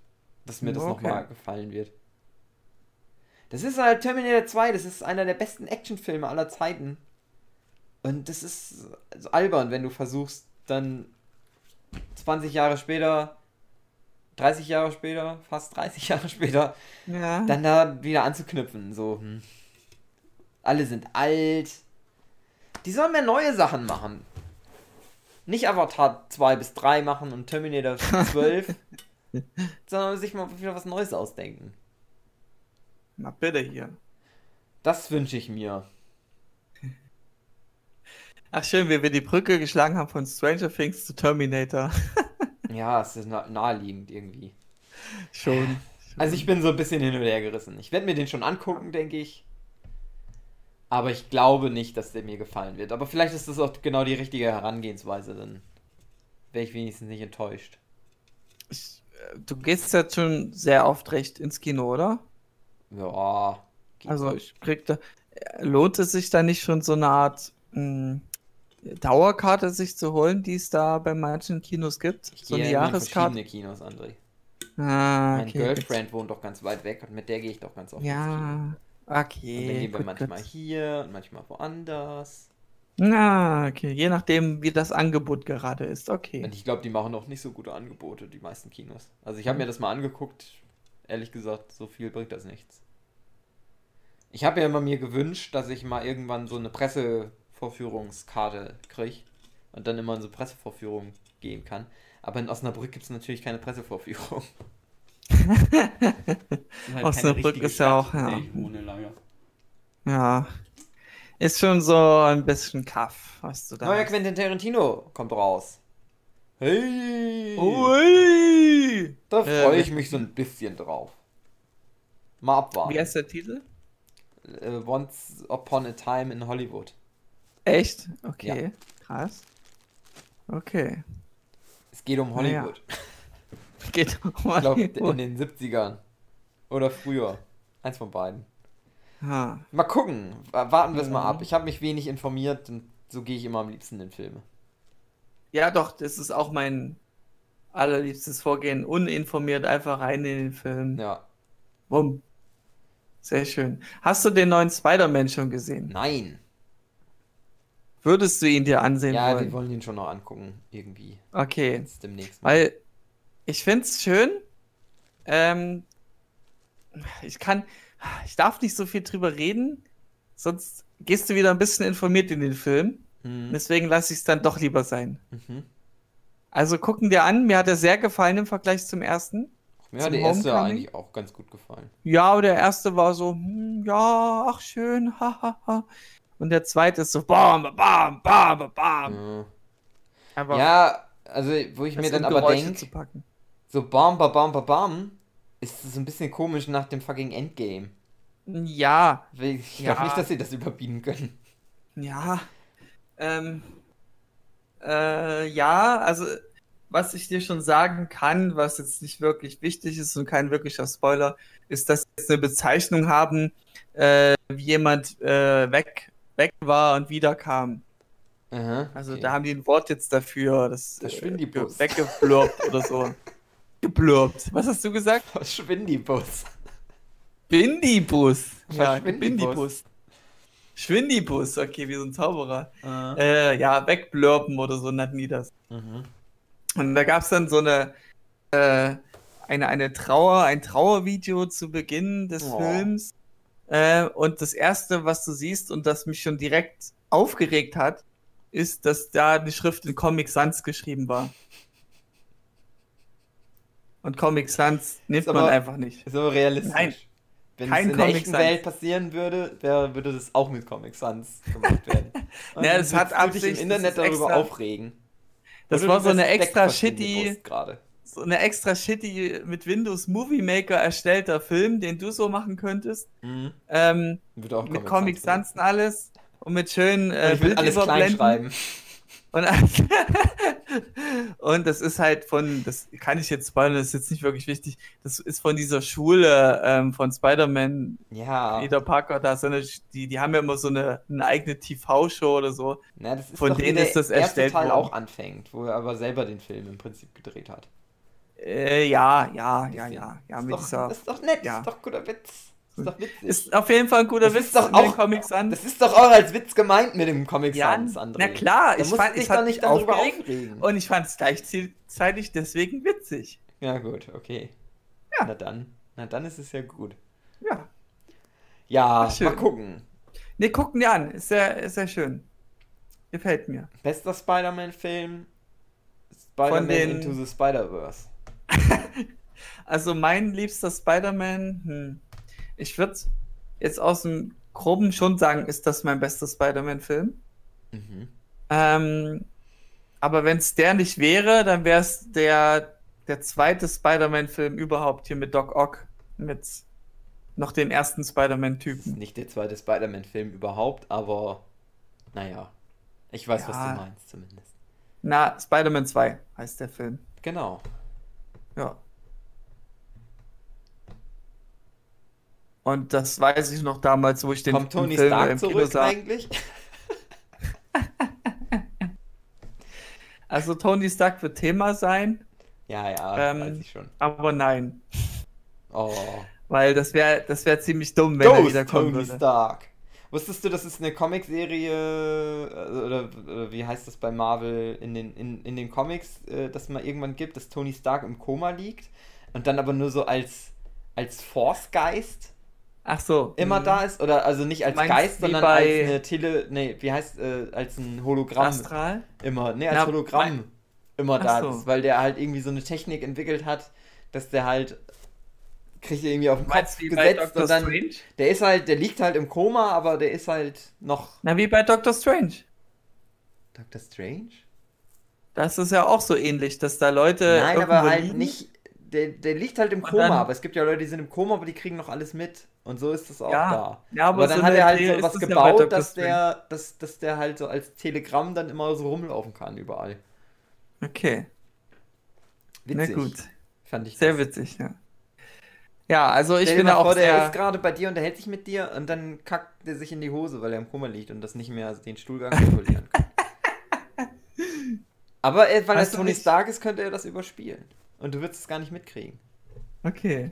Dass mir das Okay. nochmal gefallen wird. Das ist halt Terminator 2, das ist einer der besten Actionfilme aller Zeiten. Und das ist so albern, wenn du versuchst, dann 20 Jahre später, 30 Jahre später, fast 30 Jahre später, Ja. dann da wieder anzuknüpfen. So, hm. alle sind alt. Die sollen mehr neue Sachen machen. Nicht Avatar 2 bis 3 machen und Terminator 12, sondern sich mal wieder was Neues ausdenken. Na bitte hier. Das wünsche ich mir. Ach schön, wie wir die Brücke geschlagen haben von Stranger Things zu Terminator. Ja, es ist nah- naheliegend irgendwie. Schon. Also ich bin so ein bisschen hin und her gerissen. Ich werde mir den schon angucken, denke ich. Aber ich glaube nicht, dass der mir gefallen wird. Aber vielleicht ist das auch genau die richtige Herangehensweise, dann wäre ich wenigstens nicht enttäuscht. Ich, du gehst jetzt schon sehr oft recht ins Kino, oder? Ja. Also so. ich krieg da. Lohnt es sich da nicht schon so eine Art mh, Dauerkarte sich zu holen, die es da bei manchen Kinos gibt? Ich so eine Jahreskarte? verschiedene Kinos, André. Ah, Mein okay. Girlfriend wohnt doch ganz weit weg und mit der gehe ich doch ganz oft ins Kino. Ja, Und okay. dann gehen wir gut, manchmal gut. hier und manchmal woanders. Na, okay. Je nachdem, wie das Angebot gerade ist. Okay. Und ich glaube, die machen auch nicht so gute Angebote, die meisten Kinos. Also ich habe mir das mal angeguckt. Ehrlich gesagt, so viel bringt das nichts. Ich habe ja immer mir gewünscht, dass ich mal irgendwann so eine Pressevorführungskarte kriege und dann immer in so Pressevorführungen gehen kann. Aber in Osnabrück gibt es natürlich keine Pressevorführung. Halt Osnabrück keine ist ja auch, ja. der ich wohne lange. Ja. Ist schon so ein bisschen Kaff, was du da Neuer hast. Quentin Tarantino kommt raus. Hey! Ui! Da Äh, freue ich mich so ein bisschen drauf. Mal abwarten. Wie heißt der Titel? Äh, Once Upon a Time in Hollywood. Echt? Okay. Krass. Okay. Es geht um. Hollywood. Geht um Ich glaube, Hollywood. in den 70ern. Oder früher. Eins von beiden. Ha. Mal gucken. Wa- Warten wir es mal Mhm. ab. Ich habe mich wenig informiert und so gehe ich immer am liebsten in Filme. Ja, doch, das ist auch mein allerliebstes Vorgehen. Uninformiert einfach rein in den Film. Ja. Bumm. Sehr schön. Hast du den neuen Spider-Man schon gesehen? Nein. Würdest du ihn dir ansehen Ja, wollen? wir wollen ihn schon noch angucken. Irgendwie. Okay. Jetzt demnächst. mal. Weil ich finde es schön. Ähm, ich kann, ich darf nicht so viel drüber reden, sonst gehst du wieder ein bisschen informiert in den Film. Hm. Deswegen lasse ich es dann doch lieber sein. Mhm. Also gucken dir an, mir hat er sehr gefallen im Vergleich zum ersten. Mir hat Zum der erste Homecoming? eigentlich auch ganz gut gefallen. Ja, aber der erste war so, hm, ja, ach schön, hahaha. Ha, ha. Und der zweite ist so, bam, bam, bam, bam. Ja. Ja, also wo ich mir dann aber denke, so bam, bam, bam, bam, ist es ein bisschen komisch nach dem fucking Endgame. Ja, Ich Ja. glaube nicht, dass sie das überbieten können. Ja, ähm, äh, ja, also was ich dir schon sagen kann, was jetzt nicht wirklich wichtig ist und kein wirklicher Spoiler, ist, dass sie jetzt eine Bezeichnung haben, äh, wie jemand äh, weg, weg war und wiederkam. Aha, Also okay. da haben die ein Wort jetzt dafür, das Der äh, weggeblurbt oder so. Geblurbt. Was hast du gesagt? Schwindibus. Bindibus. Ja, Schwindibus. Bindibus. Schwindibus, okay, wie so ein Zauberer. Äh, ja, wegblurpen oder so nannten die das. Mhm. Und da gab es dann so eine, äh, eine, eine Trauer, ein Trauervideo zu Beginn des Oh. Films. Äh, und das erste, was du siehst und das mich schon direkt aufgeregt hat, ist, dass da die Schrift in Comic Sans geschrieben war. Und Comic Sans nimmt Ist man aber- einfach nicht. So realistisch. Nein. Wenn Kein es in der echten Sans. Welt passieren würde, wär, würde das auch mit Comic Sans gemacht werden. Und Ja, es hat dich Absicht, im Internet das darüber extra- aufregen. Das Oder war so eine extra shitty, so eine extra shitty mit Windows Movie Maker erstellter Film, den du so machen könntest. Mhm. Ähm, mit Comic. Sans und alles und mit schönen Und äh, ich will alles klein schreiben. Und, und das ist halt von, das kann ich jetzt spoilern, das ist jetzt nicht wirklich wichtig. Das ist von dieser Schule ähm, von Spider-Man, Ja. Peter Parker, da so eine, die, die haben ja immer so eine, eine eigene TV-Show oder so. Na, Von denen der ist das erste erstellt Teil worden. auch anfängt, wo er aber selber den Film im Prinzip gedreht hat. Äh, ja, ja, ja, ja, ja, ist, doch, dieser. ist doch nett, ja. ist doch guter Witz. Ist doch witzig. Ist auf jeden Fall ein guter Das Witz ist doch auch- Comics an. das ist doch auch als Witz gemeint mit dem Comic Ja, Sans, André. na klar, da ich fand- ich doch nicht darüber aufregen. Und ich fand es gleichzeitig deswegen witzig. Ja, gut, okay. Ja. Na dann. Na dann ist es ja gut. Ja. Ja, Ach, mal gucken. Ne, gucken dir an. Ist sehr, ist sehr schön. Gefällt mir. Bester Spider-Man-Film? Spider-Man den- Into the Spider-Verse. Also mein liebster Spider-Man, hm, ich würde jetzt aus dem Groben schon sagen, ist das mein bester Spider-Man-Film. Mhm. Ähm, aber wenn es der nicht wäre, dann wäre es der, der zweite Spider-Man-Film überhaupt hier mit Doc Ock. Mit noch den ersten Spider-Man-Typen. nicht der zweite Spider-Man-Film überhaupt, aber naja. Ich weiß, was Ja. du meinst zumindest. Na, Spider-Man 2 heißt der Film. Genau. Ja. Und das weiß ich noch damals, wo ich den Kommt Tony Film Stark im Kino zurück sah. eigentlich? Also Tony Stark wird Thema sein. Ja, ja, Ähm, weiß ich schon. Aber nein. Oh. Weil das wäre das wär ziemlich dumm, wenn er Ghost wiederkommen Tony würde. Stark. Wusstest du, dass es eine Comicserie äh, oder, oder wie heißt das bei Marvel in den, in, in den Comics, äh, dass man irgendwann gibt, dass Tony Stark im Koma liegt und dann aber nur so als, als Force-Geist Ach so. immer mhm. da ist? Oder also nicht als Meinst Geist, sondern als eine Tele. Nee, wie heißt äh, als ein Hologramm Astral? immer. Nee, als Na, Hologramm immer da so. ist, weil der halt irgendwie so eine Technik entwickelt hat, dass der halt kriegt er irgendwie auf den Kopf gesetzt und dann Strange? der ist halt, der liegt halt im Koma, aber der ist halt noch Na, wie bei Doctor Strange. Doctor Strange? Das ist ja auch so ähnlich, dass da Leute. Nein, aber halt liegen. nicht. Der, der liegt halt im Und Koma, dann- aber es gibt ja Leute, die sind im Koma, aber die kriegen noch alles mit. Und so ist das auch Ja, da. ja, aber aber dann so hat er halt so was ja gebaut, Doctor dass der, dass, dass der halt so als Telegramm dann immer so rumlaufen kann überall. Okay, Witzig. na gut. Fand ich Sehr das. witzig, ja. Ja, also ich Stell bin mal auch vor, der sehr. ist gerade bei dir und der hält sich mit dir und dann kackt er sich in die Hose, weil er im Koma liegt und das nicht mehr den Stuhlgang kontrollieren kann. Aber weil er Tony nicht- Stark ist, könnte er das überspielen. Und du würdest es gar nicht mitkriegen. Okay.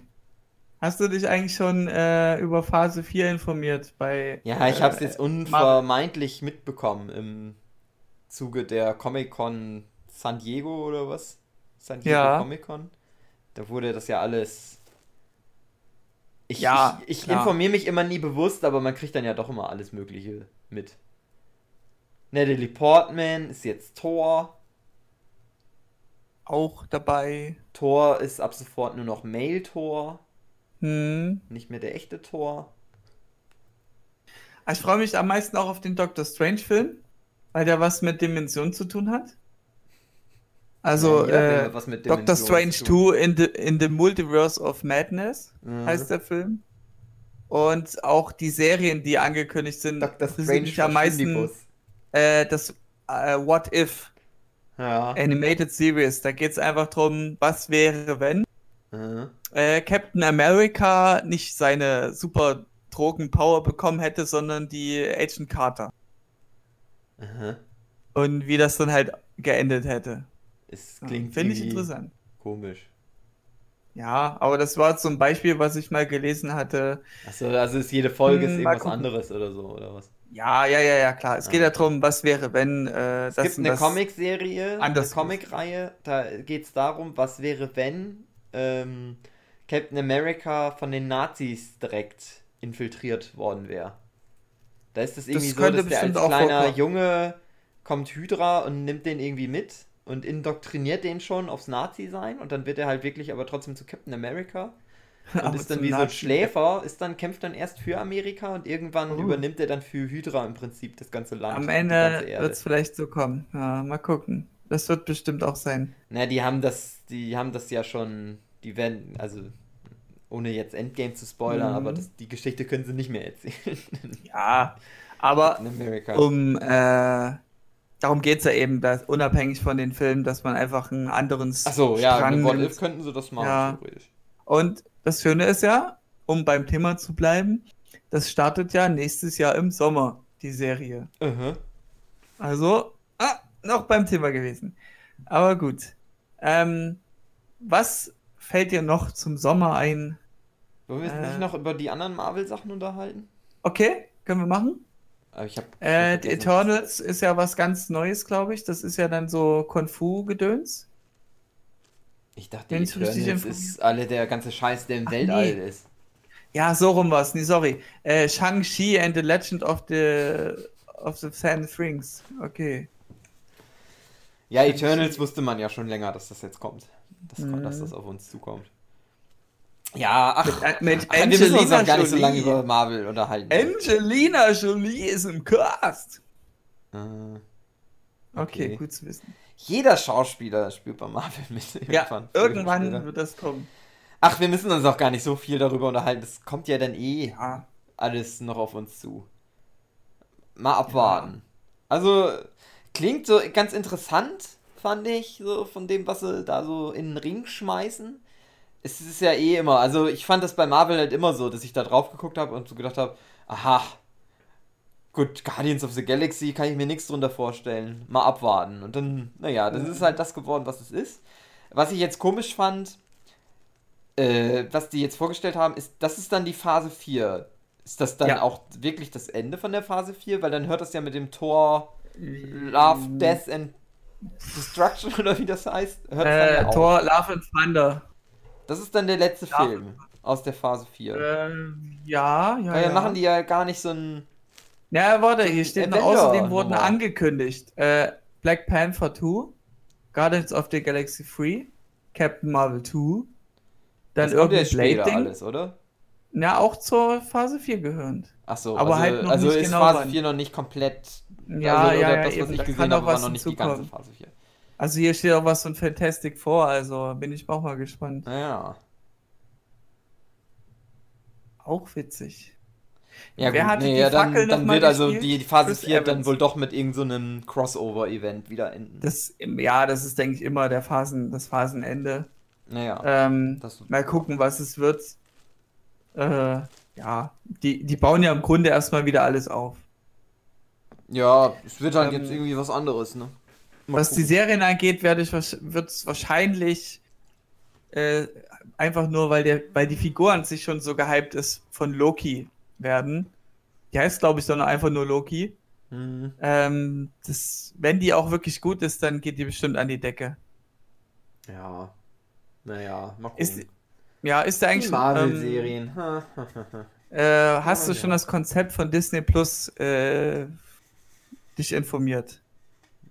Hast du dich eigentlich schon äh, über Phase 4 informiert bei. Ja, ich äh, habe es jetzt unvermeintlich mitbekommen im Zuge der Comic-Con San Diego oder was? San Diego Ja. Comic-Con. Da wurde das ja alles. Ich, Ja, ich, ich informiere mich immer nie bewusst, aber man kriegt dann ja doch immer alles Mögliche mit. Natalie Portman ist jetzt Thor. Auch dabei. Thor ist ab sofort nur noch Male-Thor, Hm. nicht mehr der echte Thor. Ich freue mich am meisten auch auf den Doctor Strange-Film, weil der was mit Dimension zu tun hat. Also, Ja, äh, hat was mit Doctor Strange zu tun. 2 in the, in the Multiverse of Madness Mhm. heißt der Film. Und auch die Serien, die angekündigt sind, interessieren Strange mich am meisten äh, das äh, What If Ja. Animated Series. Da geht es einfach drum, was wäre, wenn Mhm. äh, Captain America nicht seine super Drogen-Power bekommen hätte, sondern die Agent Carter. Mhm. Und wie das dann halt geendet hätte. Es klingt Finde ich interessant. komisch. Ja, aber das war so ein Beispiel, was ich mal gelesen hatte. Achso, also ist jede Folge ist Hm, mal irgendwas anderes oder so, oder was? Ja, ja, ja, ja, klar. Es geht Ah. ja darum, was wäre, wenn äh, Es das gibt und eine das- Comicserie, eine. Comicreihe, da geht es darum, was wäre, wenn ähm, Captain America von den Nazis direkt infiltriert worden wäre. Da ist es irgendwie so, könnte dass der als kleiner. Junge kommt Hydra und nimmt den irgendwie mit und indoktriniert den schon aufs Nazi-Sein und dann wird er halt wirklich aber trotzdem zu Captain America. Und ist dann wie so ein. Schläfer, ist dann, kämpft dann erst für Amerika und irgendwann Oh. übernimmt er dann für Hydra im Prinzip das ganze Land. Am Ende wird es vielleicht so kommen. Ja, mal gucken. Das wird bestimmt auch sein. Na, die haben das, die haben das ja schon, die werden, also ohne jetzt Endgame zu spoilern, Mhm. aber das, die Geschichte können sie nicht mehr erzählen. Ja, aber um äh, darum geht es ja eben, dass unabhängig von den Filmen, dass man einfach einen anderen Achso, ja, Strang mit What nimmt. If könnten sie das machen, Ja. theoretisch. Und das Schöne ist ja, um beim Thema zu bleiben, das startet ja nächstes Jahr im Sommer, die Serie. Mhm. Also, ah, noch beim Thema gewesen. Aber gut. Ähm, was fällt dir noch zum Sommer ein? Wollen wir uns Äh. nicht noch über die anderen Marvel-Sachen unterhalten? Okay, können wir machen. Aber ich hab, ich Äh, die Eternals ist ja was ganz Neues, glaube ich. Das ist ja dann so Kung-Fu-Gedöns. Ich dachte, richtig Eternals ist alle der ganze Scheiß, der im Ach, Weltall nee. ist. Ja, so rum war's. Nee, sorry. Äh, Shang-Chi and the Legend of the of the Ten Rings. Okay. Ja, Eternals wusste man ja schon länger, dass das jetzt kommt. Dass, Mhm. dass das auf uns zukommt. Ja, ach, Mit, mit ach wir müssen uns Angelina auch gar nicht so lange Jolie. über Marvel unterhalten. Angelina Jolie ist im Cast. Äh, Okay, Okay. gut zu wissen. Jeder Schauspieler spielt bei Marvel mit. Ja, Früher oder irgendwann wird das kommen. Ach, wir müssen uns auch gar nicht so viel darüber unterhalten. Das kommt ja dann eh Ja. alles noch auf uns zu. Mal abwarten. Also, klingt so ganz interessant, fand ich, so von dem, was sie da so in den Ring schmeißen. Es ist ja eh immer, also ich fand das bei Marvel halt immer so, dass ich da drauf geguckt habe und so gedacht habe, aha, gut, Guardians of the Galaxy kann ich mir nichts drunter vorstellen. Mal abwarten. Und dann, naja, das ist halt das geworden, was es ist. Was ich jetzt komisch fand, äh, was die jetzt vorgestellt haben, ist, das ist dann die Phase 4. Ist das dann Ja. auch wirklich das Ende von der Phase 4? Weil dann hört das ja mit dem Tor Love, Death and Destruction oder wie das heißt. Hört es dann Äh, ja auf. Love and Thunder. Das ist dann der letzte Ja. Film aus der Phase 4. Ähm, ja, ja, Weil ja. machen die ja gar nicht so ein. Ja, warte, hier steht noch, außerdem wurden angekündigt. Äh, Black Panther 2, Guardians of the Galaxy 3, Captain Marvel 2, dann das ja irgendein Blade-Ding. alles, oder? Ja, auch zur Phase 4 gehörend. Ach so, Aber also, halt noch also nicht ist genau Phase wann. 4 noch nicht komplett. Ja, also, ja, ja, das, was eben, ich gesehen habe, war noch nicht die ganze. Phase 4. Also hier steht auch was von Fantastic vor, also bin ich auch mal gespannt. Naja. Auch witzig. Ja, Wer gut, hatte nee, die ja, dann, Fackel dann wird also die, die Phase Chris 4 dann wohl doch mit irgendeinem Crossover-Event wieder enden. Das, ja, das ist, denke ich, immer der Phasen, das Phasenende. naja. Ähm, mal gucken, was es wird. Äh, ja, die, die bauen ja im Grunde erstmal wieder alles auf. ja, es wird dann ähm, jetzt irgendwie was anderes, ne? Mal Was die gucken. Serien angeht, werde ich wird es wahrscheinlich äh, einfach nur, weil der, weil die Figur an sich schon so gehypt ist, von Loki werden. Die heißt, glaube ich, sondern einfach nur Loki. Hm. Ähm, das, wenn die auch wirklich gut ist, dann geht die bestimmt an die Decke. Ja. Naja, mal gucken. Ist, ja, ist da eigentlich. Ähm, Marvel-Serien. äh, hast du Ja, schon ja. das Konzept von Disney Plus äh, dich informiert?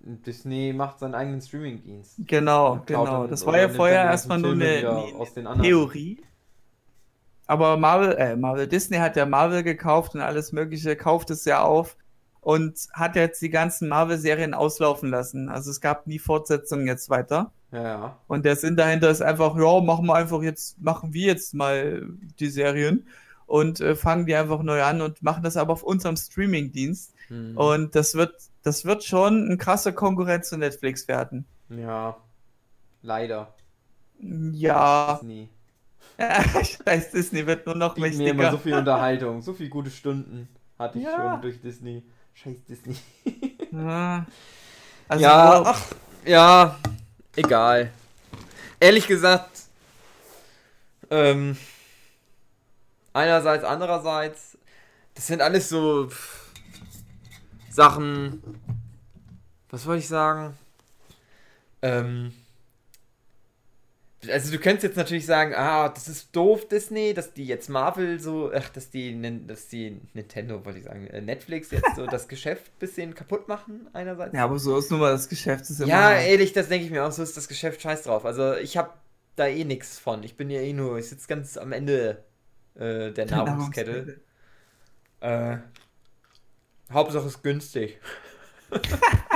Disney macht seinen eigenen Streaming-Dienst. Genau, genau. Das war ja vorher erstmal nur eine, eine aus den anderen. Theorie. Aber Marvel, äh, Marvel, Disney hat ja Marvel gekauft und alles Mögliche, kauft es ja auf und hat jetzt die ganzen Marvel-Serien auslaufen lassen. Also es gab nie Fortsetzungen jetzt weiter. Ja, ja. Und der Sinn dahinter ist einfach, ja, machen wir einfach jetzt, machen wir jetzt mal die Serien und äh, fangen die einfach neu an und machen das aber auf unserem Streaming-Dienst. Hm. Und das wird, das wird schon eine krasse Konkurrenz zu Netflix werden. Ja. Leider. Ja, Ich weiß, Disney wird nur noch Bieten mir immer mächtiger. so viel Unterhaltung, so viele gute Stunden hatte ich Ja. schon durch Disney. Scheiß Disney. Ja. Also, ja, wo- ach, ja, egal. Ehrlich gesagt, ähm, einerseits, andererseits, das sind alles so Sachen, was wollte ich sagen? Ähm, also du könntest jetzt natürlich sagen, ah, das ist doof, Disney, dass die jetzt Marvel so, ach, dass die, dass die Nintendo, wollte ich sagen, äh, Netflix jetzt so das Geschäft ein bisschen kaputt machen, einerseits. ja, aber so ist nun mal das Geschäft. Ist immer, Ja, ehrlich, das denke ich mir auch, so ist das Geschäft scheiß drauf. Also ich habe da eh nichts von. Ich bin ja eh nur, ich sitze ganz am Ende äh, der Nahrungskette. Äh, Hauptsache ist günstig.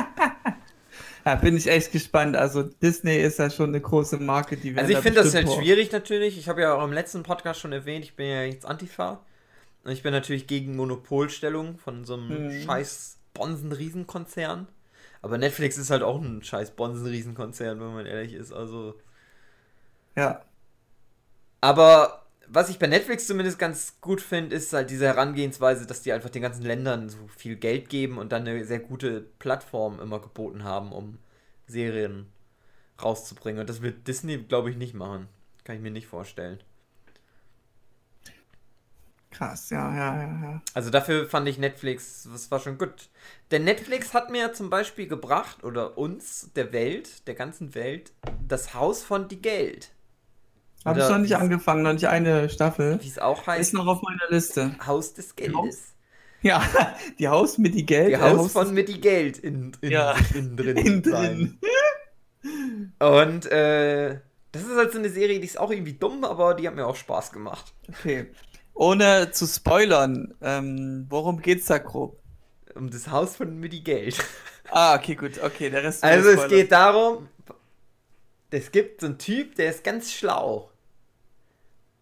Ja, bin ich echt gespannt. Also Disney ist ja schon eine große Marke, die werden Also ich da finde das halt schwierig natürlich. Ich habe ja auch im letzten Podcast schon erwähnt, ich bin ja jetzt Antifa. Und ich bin natürlich gegen Monopolstellung von so einem Mhm. scheiß Bonsen-Riesenkonzern. Aber Netflix ist halt auch ein scheiß Bonsen-Riesenkonzern, wenn man ehrlich ist. Also Ja, Aber was ich bei Netflix zumindest ganz gut finde, ist halt diese Herangehensweise, dass die einfach den ganzen Ländern so viel Geld geben und dann eine sehr gute Plattform immer geboten haben, um Serien rauszubringen. Und das wird Disney, glaube ich, nicht machen. Kann ich mir nicht vorstellen. krass, ja, ja, ja, ja. Also dafür fand ich Netflix, das war schon gut. Denn Netflix hat mir zum Beispiel gebracht, oder uns, der Welt, der ganzen Welt, das Haus von die Geld. Habe ich noch nicht angefangen, noch nicht eine Staffel. Wie es auch heißt, Ist noch auf meiner Liste. Haus des Geldes. Ja, die Haus mit die Geld. Die äh, Haus von mit die Geld in, in, Ja. innen drin. Sein. drin. Und äh, das ist halt so eine Serie, die ist auch irgendwie dumm, aber die hat mir auch Spaß gemacht. Okay. Ohne zu spoilern, ähm, worum geht's da grob? Um das Haus von mit die Geld. Ah, okay, gut, okay, der Rest Also es geht darum, es gibt so einen Typ, der ist ganz schlau.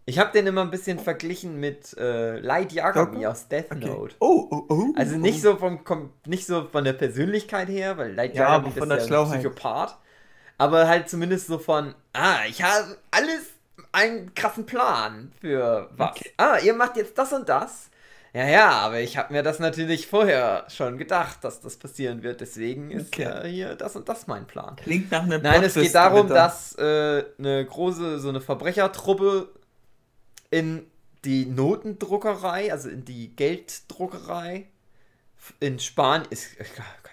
Ich habe den immer ein bisschen verglichen mit äh, Light Yagami aus Death Okay. Note. Oh, oh, oh. Also nicht so vom kom- nicht so von der Persönlichkeit her, weil Light Ja, Yagami ist der ja ein Schlauheit. Psychopath. Aber halt zumindest so von, ah, ich habe alles einen krassen Plan für was. Okay. Ah, ihr macht jetzt das und das. Ja, ja, aber ich habe mir das natürlich vorher schon gedacht, dass das passieren wird. Deswegen ist Okay. ja hier das und das mein Plan. Klingt nach einem Nein, es geht darum, dass äh, eine große, so eine Verbrechertruppe in die Notendruckerei, also in die Gelddruckerei in Spanien ist. Oh Gott.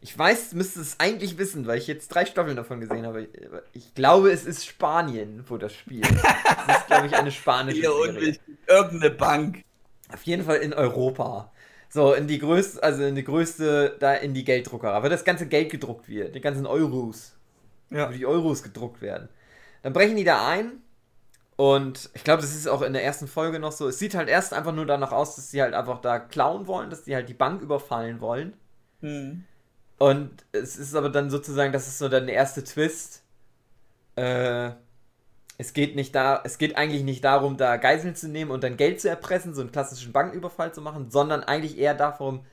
Ich weiß, müsste es eigentlich wissen, weil ich jetzt drei Staffeln davon gesehen habe. Ich glaube, es ist Spanien, wo das spielt. Das ist, glaube ich, eine spanische Hier Serie. Irgendeine Bank. Auf jeden Fall in Europa. So, in die größte, also in die größte, da in die Gelddruckerei, weil das ganze Geld gedruckt wird, die ganzen Euros, Ja. wo die Euros gedruckt werden. Dann brechen die da ein und ich glaube, das ist auch in der ersten Folge noch so. Es sieht halt erst einfach nur danach aus, dass sie halt einfach da klauen wollen, dass die halt die Bank überfallen wollen. Hm. Und es ist aber dann sozusagen, das ist so dann der erste Twist. Äh, es geht nicht da, es geht eigentlich nicht darum, da Geiseln zu nehmen und dann Geld zu erpressen, so einen klassischen Banküberfall zu machen, sondern eigentlich eher darum,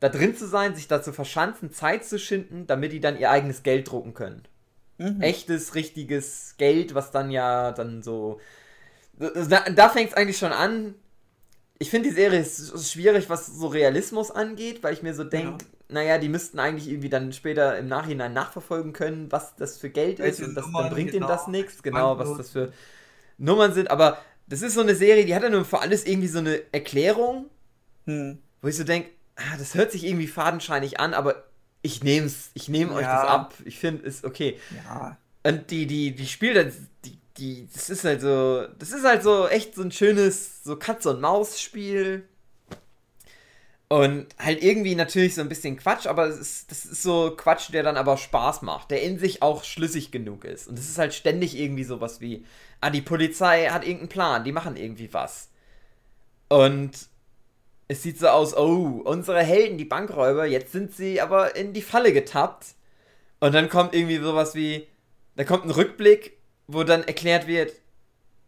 da drin zu sein, sich da zu verschanzen, Zeit zu schinden, damit die dann ihr eigenes Geld drucken können. Mhm. Echtes, richtiges Geld, was dann ja dann so. Da, da fängt es eigentlich schon an. Ich finde die Serie ist ist schwierig, was so Realismus angeht, weil ich mir so denke, naja, die müssten eigentlich irgendwie dann später im Nachhinein nachverfolgen können, was das für Geld ist Welche und das, dann bringt ihnen genau, das nichts, genau, was das für Nummern sind. Aber das ist so eine Serie, die hat ja nur für alles irgendwie so eine Erklärung, Hm. wo ich so denke, ah, das hört sich irgendwie fadenscheinig an, aber ich nehme es, ich nehme euch Ja. das ab. Ich finde es okay. Ja. Und die, die, die spielt das, die, die, das ist halt so, das ist halt so echt so ein schönes, so Katz- und Maus-Spiel. Und halt irgendwie natürlich so ein bisschen Quatsch, aber es ist, das ist so Quatsch, der dann aber Spaß macht, der in sich auch schlüssig genug ist. Und es ist halt ständig irgendwie sowas wie, ah, die Polizei hat irgendeinen Plan, die machen irgendwie was. Und es sieht so aus, oh, unsere Helden, die Bankräuber, jetzt sind sie aber in die Falle getappt. Und dann kommt irgendwie sowas wie, da kommt ein Rückblick, wo dann erklärt wird,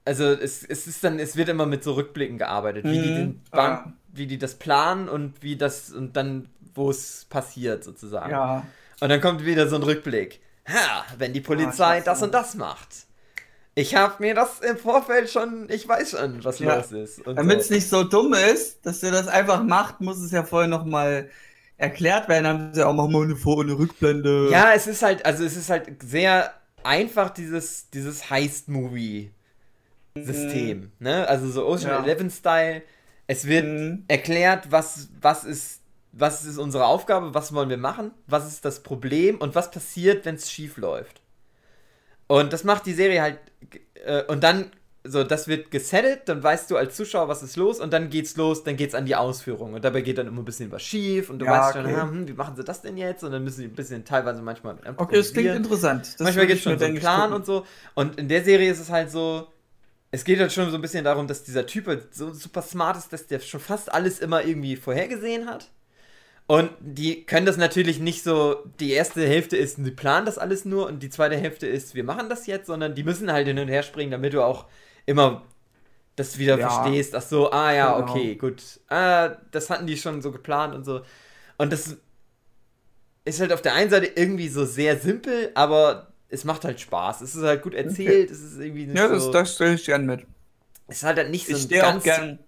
also es, es ist dann, es wird immer mit so Rückblicken gearbeitet, wie die Mhm, den Bank, ah. wie die das planen und wie das und dann, wo es passiert sozusagen. Ja. Und dann kommt wieder so ein Rückblick. Ha, wenn die Polizei ich weiß das und das macht. Ich habe mir das im Vorfeld schon, ich weiß schon, was Ja. los ist. Damit es so. nicht so dumm ist, dass ihr das einfach macht, muss es ja vorher nochmal erklärt werden. Dann haben sie auch mal eine Vor- und eine Rückblende. Ja, es ist halt, also es ist halt sehr einfach, dieses, dieses Heist-Movie-System. Ne? Also so Ocean Ja. Eleven-Style. Es wird Mhm. erklärt, was, was ist. Was ist unsere Aufgabe? Was wollen wir machen? Was ist das Problem? Und was passiert, wenn es schief läuft? Und das macht die Serie halt. Äh, und dann, so, das wird gesettet, dann weißt du als Zuschauer, was ist los, und dann geht's los, dann geht's an die Ausführung. Und dabei geht dann immer ein bisschen was schief, und du Ja, weißt schon, okay. hm, wie machen sie das denn jetzt? Und dann müssen sie ein bisschen, teilweise manchmal. Okay, das klingt interessant. Das Manchmal mir, schon so einen Plan und so. Und in der Serie ist es halt so, es geht halt schon so ein bisschen darum, dass dieser Typ halt so super smart ist, dass der schon fast alles immer irgendwie vorhergesehen hat. Und die können das natürlich nicht so, die erste Hälfte ist, sie planen das alles nur und die zweite Hälfte ist, wir machen das jetzt, sondern die müssen halt hin und her springen, damit du auch immer das wieder Ja. verstehst. Ach so, ah ja, Genau. okay, gut. Ah, das hatten die schon so geplant und so. Und das ist halt auf der einen Seite irgendwie so sehr simpel, aber es macht halt Spaß. Es ist halt gut erzählt, es ist irgendwie nicht Ja, das, so, das stelle ich gern mit. es hat halt nicht so Ich ein stehe auch ganz, gern.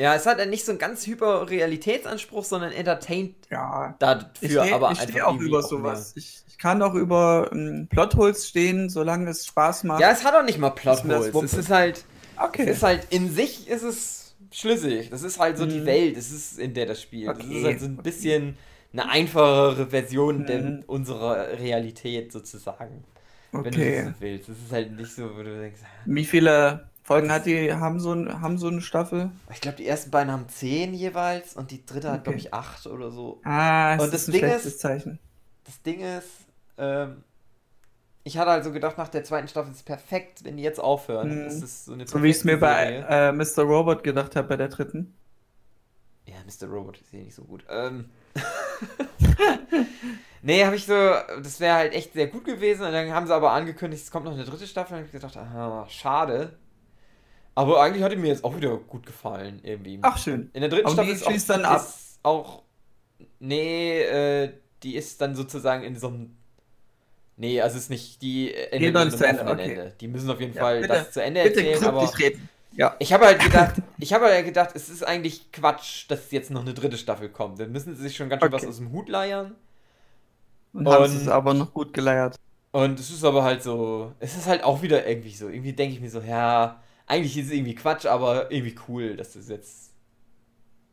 Ja, es hat halt nicht so einen ganz hyper Realitätsanspruch, sondern entertaint Ja. dafür, Ich stehe aber ich steh einfach auch über sowas. mehr. Ich, ich kann auch über ähm, Plotholes stehen, solange es Spaß macht. Ja, es hat auch nicht mal das Plotholes. Es ist halt, okay. es ist halt in sich ist es schlüssig. Das ist halt so die Mhm. Welt, es ist in der das spielt. Das Okay. ist halt so ein bisschen eine einfachere Version Mhm. unserer Realität sozusagen. Wenn du okay. das willst. Das ist halt nicht so, wo du denkst, Wie viele Folgen hat die, haben so, ein, haben so eine Staffel? ich glaube, die ersten beiden haben zehn jeweils und die dritte hat, Okay. glaube ich, acht oder so. Ah, es Und ist das ein Ding schlechtes ist- Zeichen. Das Ding ist, ähm, ich hatte also gedacht, nach der zweiten Staffel ist es perfekt, wenn die jetzt aufhören. Mhm. Das ist so eine So wie ich es mir bei äh, Mr. Robot gedacht habe bei der dritten. Ja, Mr. Robot ist hier nicht so gut. Ähm. nee, habe ich so, das wäre halt echt sehr gut gewesen. Und dann haben sie aber angekündigt, es kommt noch eine dritte Staffel. Und ich gedacht, aha, schade. Aber eigentlich hat die mir jetzt auch wieder gut gefallen, irgendwie. Ach, schön. In der dritten Aber Staffel die ist auch, dann ab. ist auch. Nee, äh, die ist dann sozusagen in so einem. Nee, also es ist nicht. Die endet einem zu Ende, okay. Ende. Die müssen auf jeden Ja, Fall bitte- das zu Ende Bitte erzählen, aber. reden. Ja. Ich habe halt gedacht, ich habe halt gedacht, es ist eigentlich Quatsch, dass jetzt noch eine dritte Staffel kommt. Dann müssen sie sich schon ganz schön Okay. was aus dem Hut leiern. Und, haben Und- es aber noch gut geleiert. Und es ist aber halt so, es ist halt auch wieder irgendwie so. Irgendwie denke ich mir so, ja, eigentlich ist es irgendwie Quatsch, aber irgendwie cool, dass sie es jetzt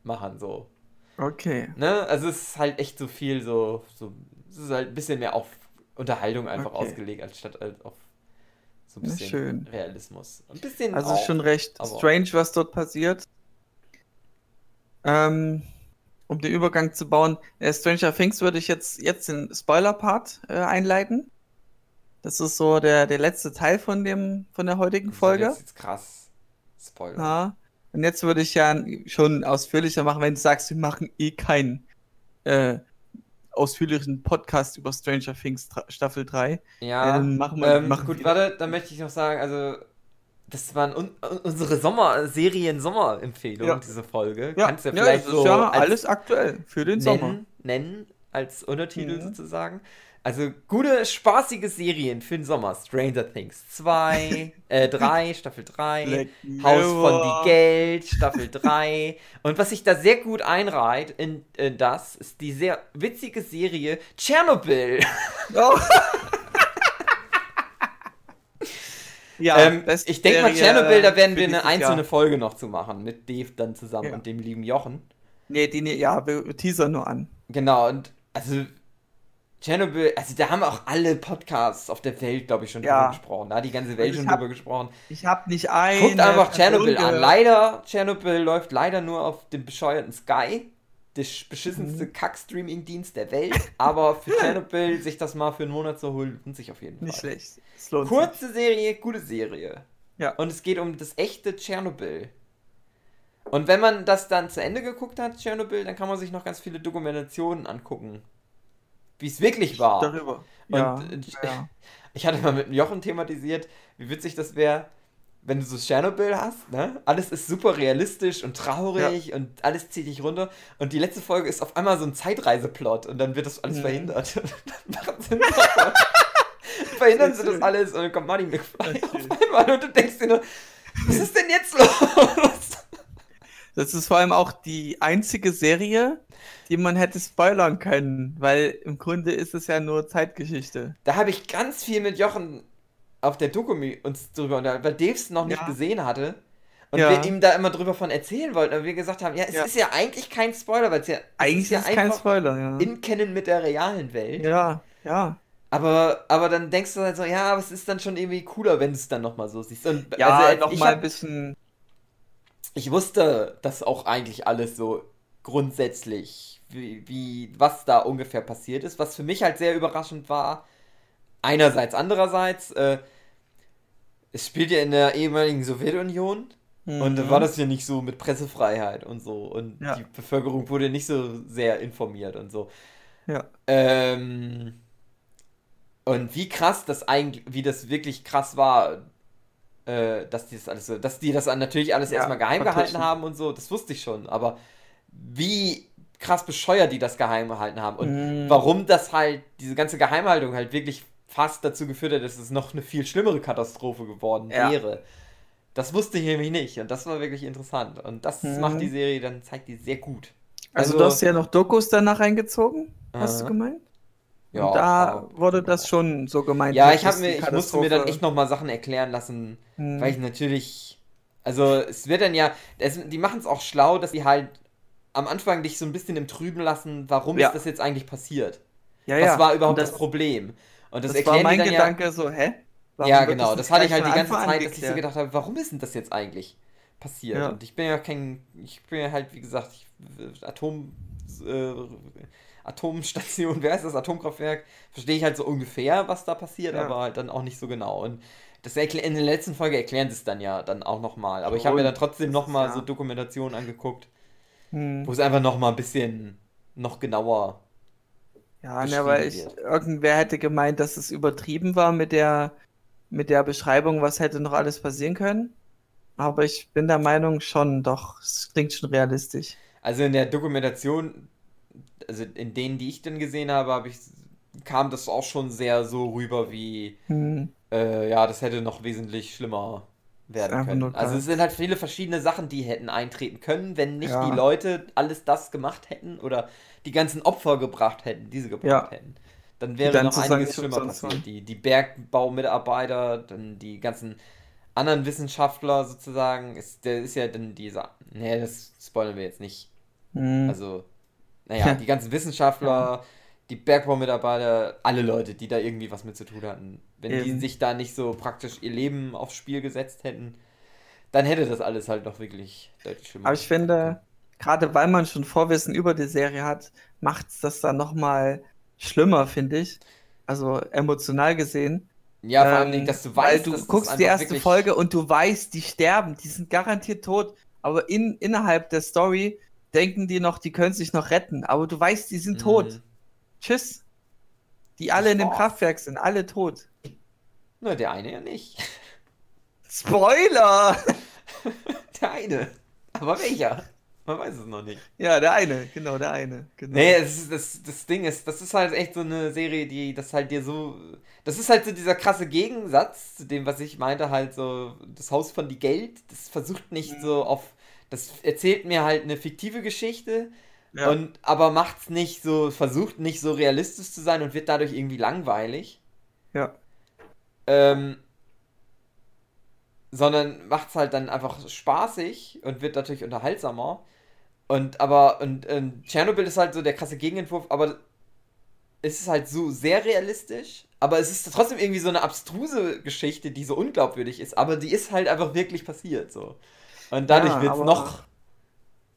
machen, so. Okay. Ne? Also es ist halt echt so viel so, so es ist halt ein bisschen mehr auf Unterhaltung einfach Okay. ausgelegt, anstatt halt auf so ein bisschen schön. Realismus. Ein bisschen Also auch, schon recht strange, was dort passiert. Ähm, um den Übergang zu bauen, äh, Stranger Things würde ich jetzt, jetzt den Spoiler-Part äh, einleiten. Das ist so der, der letzte Teil von dem, von der heutigen Folge. Das ist jetzt krass. Spoiler. Ja. Und jetzt würde ich ja schon ausführlicher machen, wenn du sagst, wir machen eh keinen äh, ausführlichen Podcast über Stranger Things Staffel 3. Ja, Ähm, machen wir- ähm, machen gut, wir- warte, dann möchte ich noch sagen, also das waren un unsere Sommer Serien-Sommer-Empfehlungen, Ja. diese Folge. Ja, Kannst du ja ja, vielleicht das ist so ja alles aktuell für den Sommer. nennen, nennen als Untertitel Mhm. sozusagen. Also gute, spaßige Serien für den Sommer. Stranger Things 2, äh 3, Staffel 3, Black Haus von die Geld, Staffel 3. Und was sich da sehr gut einreiht in, in das, ist die sehr witzige Serie Tschernobyl. Oh. ja, ähm, ich denke mal, Tschernobyl, da werden wir eine einzelne Jahr. Folge noch zu machen, mit Dave dann zusammen Ja. und dem lieben Jochen. Nee, die, ja, wir teasern nur an. Genau, und also Tschernobyl, also da haben auch alle Podcasts auf der Welt, glaube ich, schon Ja. drüber gesprochen. Da hat die ganze Welt schon hab drüber gesprochen. Ich habe nicht ein. Guckt einfach Tschernobyl an. Leider, Tschernobyl läuft leider nur auf dem bescheuerten Sky. Der sch- beschissenste Mhm. Kack-Streaming-Dienst der Welt. Aber für Tschernobyl sich das mal für einen Monat zu holen, lohnt sich auf jeden Fall. Nicht schlecht. Es lohnt sich. Kurze Serie, gute Serie. Ja. Und es geht um das echte Tschernobyl. Und wenn man das dann zu Ende geguckt hat, Tschernobyl, dann kann man sich noch ganz viele Dokumentationen angucken. Wie es wirklich war. Darüber. Und, ja, äh, ja. Ich hatte mal mit Jochen thematisiert, wie witzig das wäre, wenn du so Tschernobyl hast, ne? Alles ist super realistisch und traurig und alles zieht dich runter. Und die letzte Folge ist auf einmal so ein Zeitreiseplot und dann wird das alles Mhm. verhindert. verhindern sie das alles und dann kommt Marty McFly auf einmal und du denkst dir nur, was ist denn jetzt los? Das ist vor allem auch die einzige Serie, die man hätte spoilern können, weil im Grunde ist es ja nur Zeitgeschichte. Da habe ich ganz viel mit Jochen auf der Doku uns drüber unterhalten, weil Dave es noch nicht Ja. gesehen hatte. Und Ja. wir ihm da immer drüber von erzählen wollten. Und wir gesagt haben, ja, es Ja. ist ja eigentlich kein Spoiler, weil es ja, Eigentlich ist es kein einfach Spoiler, ja. in Kennen mit der realen Welt. Ja, ja. Aber, aber dann denkst du halt so, ja, aber es ist dann schon irgendwie cooler, wenn du es dann nochmal so siehst. Und Ja, also, nochmal ein bisschen. ich wusste das auch eigentlich alles so grundsätzlich, wie, wie, was da ungefähr passiert ist, was für mich halt sehr überraschend war. Einerseits, andererseits, äh, es spielt ja in der ehemaligen Sowjetunion und da Mhm. war das ja nicht so mit Pressefreiheit und so und Ja. die Bevölkerung wurde nicht so sehr informiert und so. Ja. Ähm, und wie krass das eigentlich, wie das wirklich krass war, äh, dass die das alles so, dass die das natürlich alles Ja, erstmal geheim gehalten haben und so, das wusste ich schon, aber wie krass bescheuert die das geheim gehalten haben und Mhm. warum das halt, diese ganze Geheimhaltung halt wirklich fast dazu geführt hat, dass es noch eine viel schlimmere Katastrophe geworden Ja. wäre. Das wusste ich nämlich nicht und das war wirklich interessant und das Mhm. macht die Serie, dann zeigt die sehr gut. Also, du hast ja noch Dokus danach reingezogen, hast du Aha. gemeint? Ja, Und da klar. wurde das schon so gemeint. Ja, ich, mir, ich musste mir dann echt nochmal Sachen erklären lassen, Hm. weil ich natürlich. Also, es wird dann ja. Es, die machen es auch schlau, dass sie halt am Anfang dich so ein bisschen im Trüben lassen, warum Ja. ist das jetzt eigentlich passiert? ja, Was ja. war überhaupt Und das, Problem? Und das, Das war mein Gedanke so, hä? ja. Warum Ja, genau. nicht Das hatte ich halt die ganze Anfang Zeit, dass ich so gedacht habe, warum ist denn das jetzt eigentlich passiert? Ja. Und ich bin ja kein. Ich bin ja halt, wie gesagt, ich, Atom. Äh, Atomstation, wer ist das? Atomkraftwerk, verstehe ich halt so ungefähr, was da passiert, Ja. aber halt dann auch nicht so genau. Und das in der letzten Folge erklären sie es dann ja dann auch nochmal. Aber ich habe mir dann trotzdem Das nochmal ja- so Dokumentationen angeguckt, Hm. wo es einfach nochmal ein bisschen noch genauer. Ja, ne, aber ich, irgendwer hätte gemeint, dass es übertrieben war mit der, mit der Beschreibung, was hätte noch alles passieren können. Aber ich bin der Meinung schon, doch, es klingt schon realistisch. Also in der Dokumentation, also in denen, die ich dann gesehen habe, habe ich, kam das auch schon sehr so rüber wie, Hm. äh, ja, das hätte noch wesentlich schlimmer werden können. Also es sind halt viele verschiedene Sachen, die hätten eintreten können, wenn nicht Ja. die Leute alles das gemacht hätten oder die ganzen Opfer gebracht hätten, die sie gebracht Ja. hätten. Dann wäre dann noch einiges schlimmer passiert. Die, die Bergbaumitarbeiter, dann die ganzen anderen Wissenschaftler sozusagen. Ist, der ist ja dann dieser. Nee, das spoilern wir jetzt nicht. Hm. Also, naja, die ganzen Wissenschaftler, die Bergbaumitarbeiter, alle Leute, die da irgendwie was mit zu tun hatten. Wenn die Eben. sich da nicht so praktisch ihr Leben aufs Spiel gesetzt hätten, dann hätte das alles halt noch wirklich deutlich schlimmer. Aber ich finde, gerade weil man schon Vorwissen über die Serie hat, macht es das dann nochmal schlimmer, finde ich. Also emotional gesehen. ja, vor Ähm, allem, dass du weil weißt, du dass das guckst die erste Folge und du weißt, die sterben, die sind garantiert tot. Aber in, innerhalb der Story denken die noch, die können sich noch retten. Aber du weißt, die sind tot. Mhm. Tschüss. Die alle in dem. Kraftwerk sind, alle tot. Na, der eine ja nicht. Spoiler! Der eine. Aber welcher? Man weiß es noch nicht. ja, der eine, genau, der eine. Genau. Nee, ist, das, das Ding ist, das ist halt echt so eine Serie, die das halt dir so. Das ist halt so dieser krasse Gegensatz zu dem, was ich meinte, halt so, das Haus von die Geld, das versucht nicht so auf. Das erzählt mir halt eine fiktive Geschichte, Ja. und aber macht's nicht so, versucht nicht so realistisch zu sein und wird dadurch irgendwie langweilig. ja. Ähm, sondern macht's halt dann einfach spaßig und wird natürlich unterhaltsamer. Und aber, und, und Tschernobyl ist halt so der krasse Gegenentwurf, aber es ist halt so sehr realistisch, aber es ist trotzdem irgendwie so eine abstruse Geschichte, die so unglaubwürdig ist, aber die ist halt einfach wirklich passiert, so. Und dadurch Ja, wird's aber- noch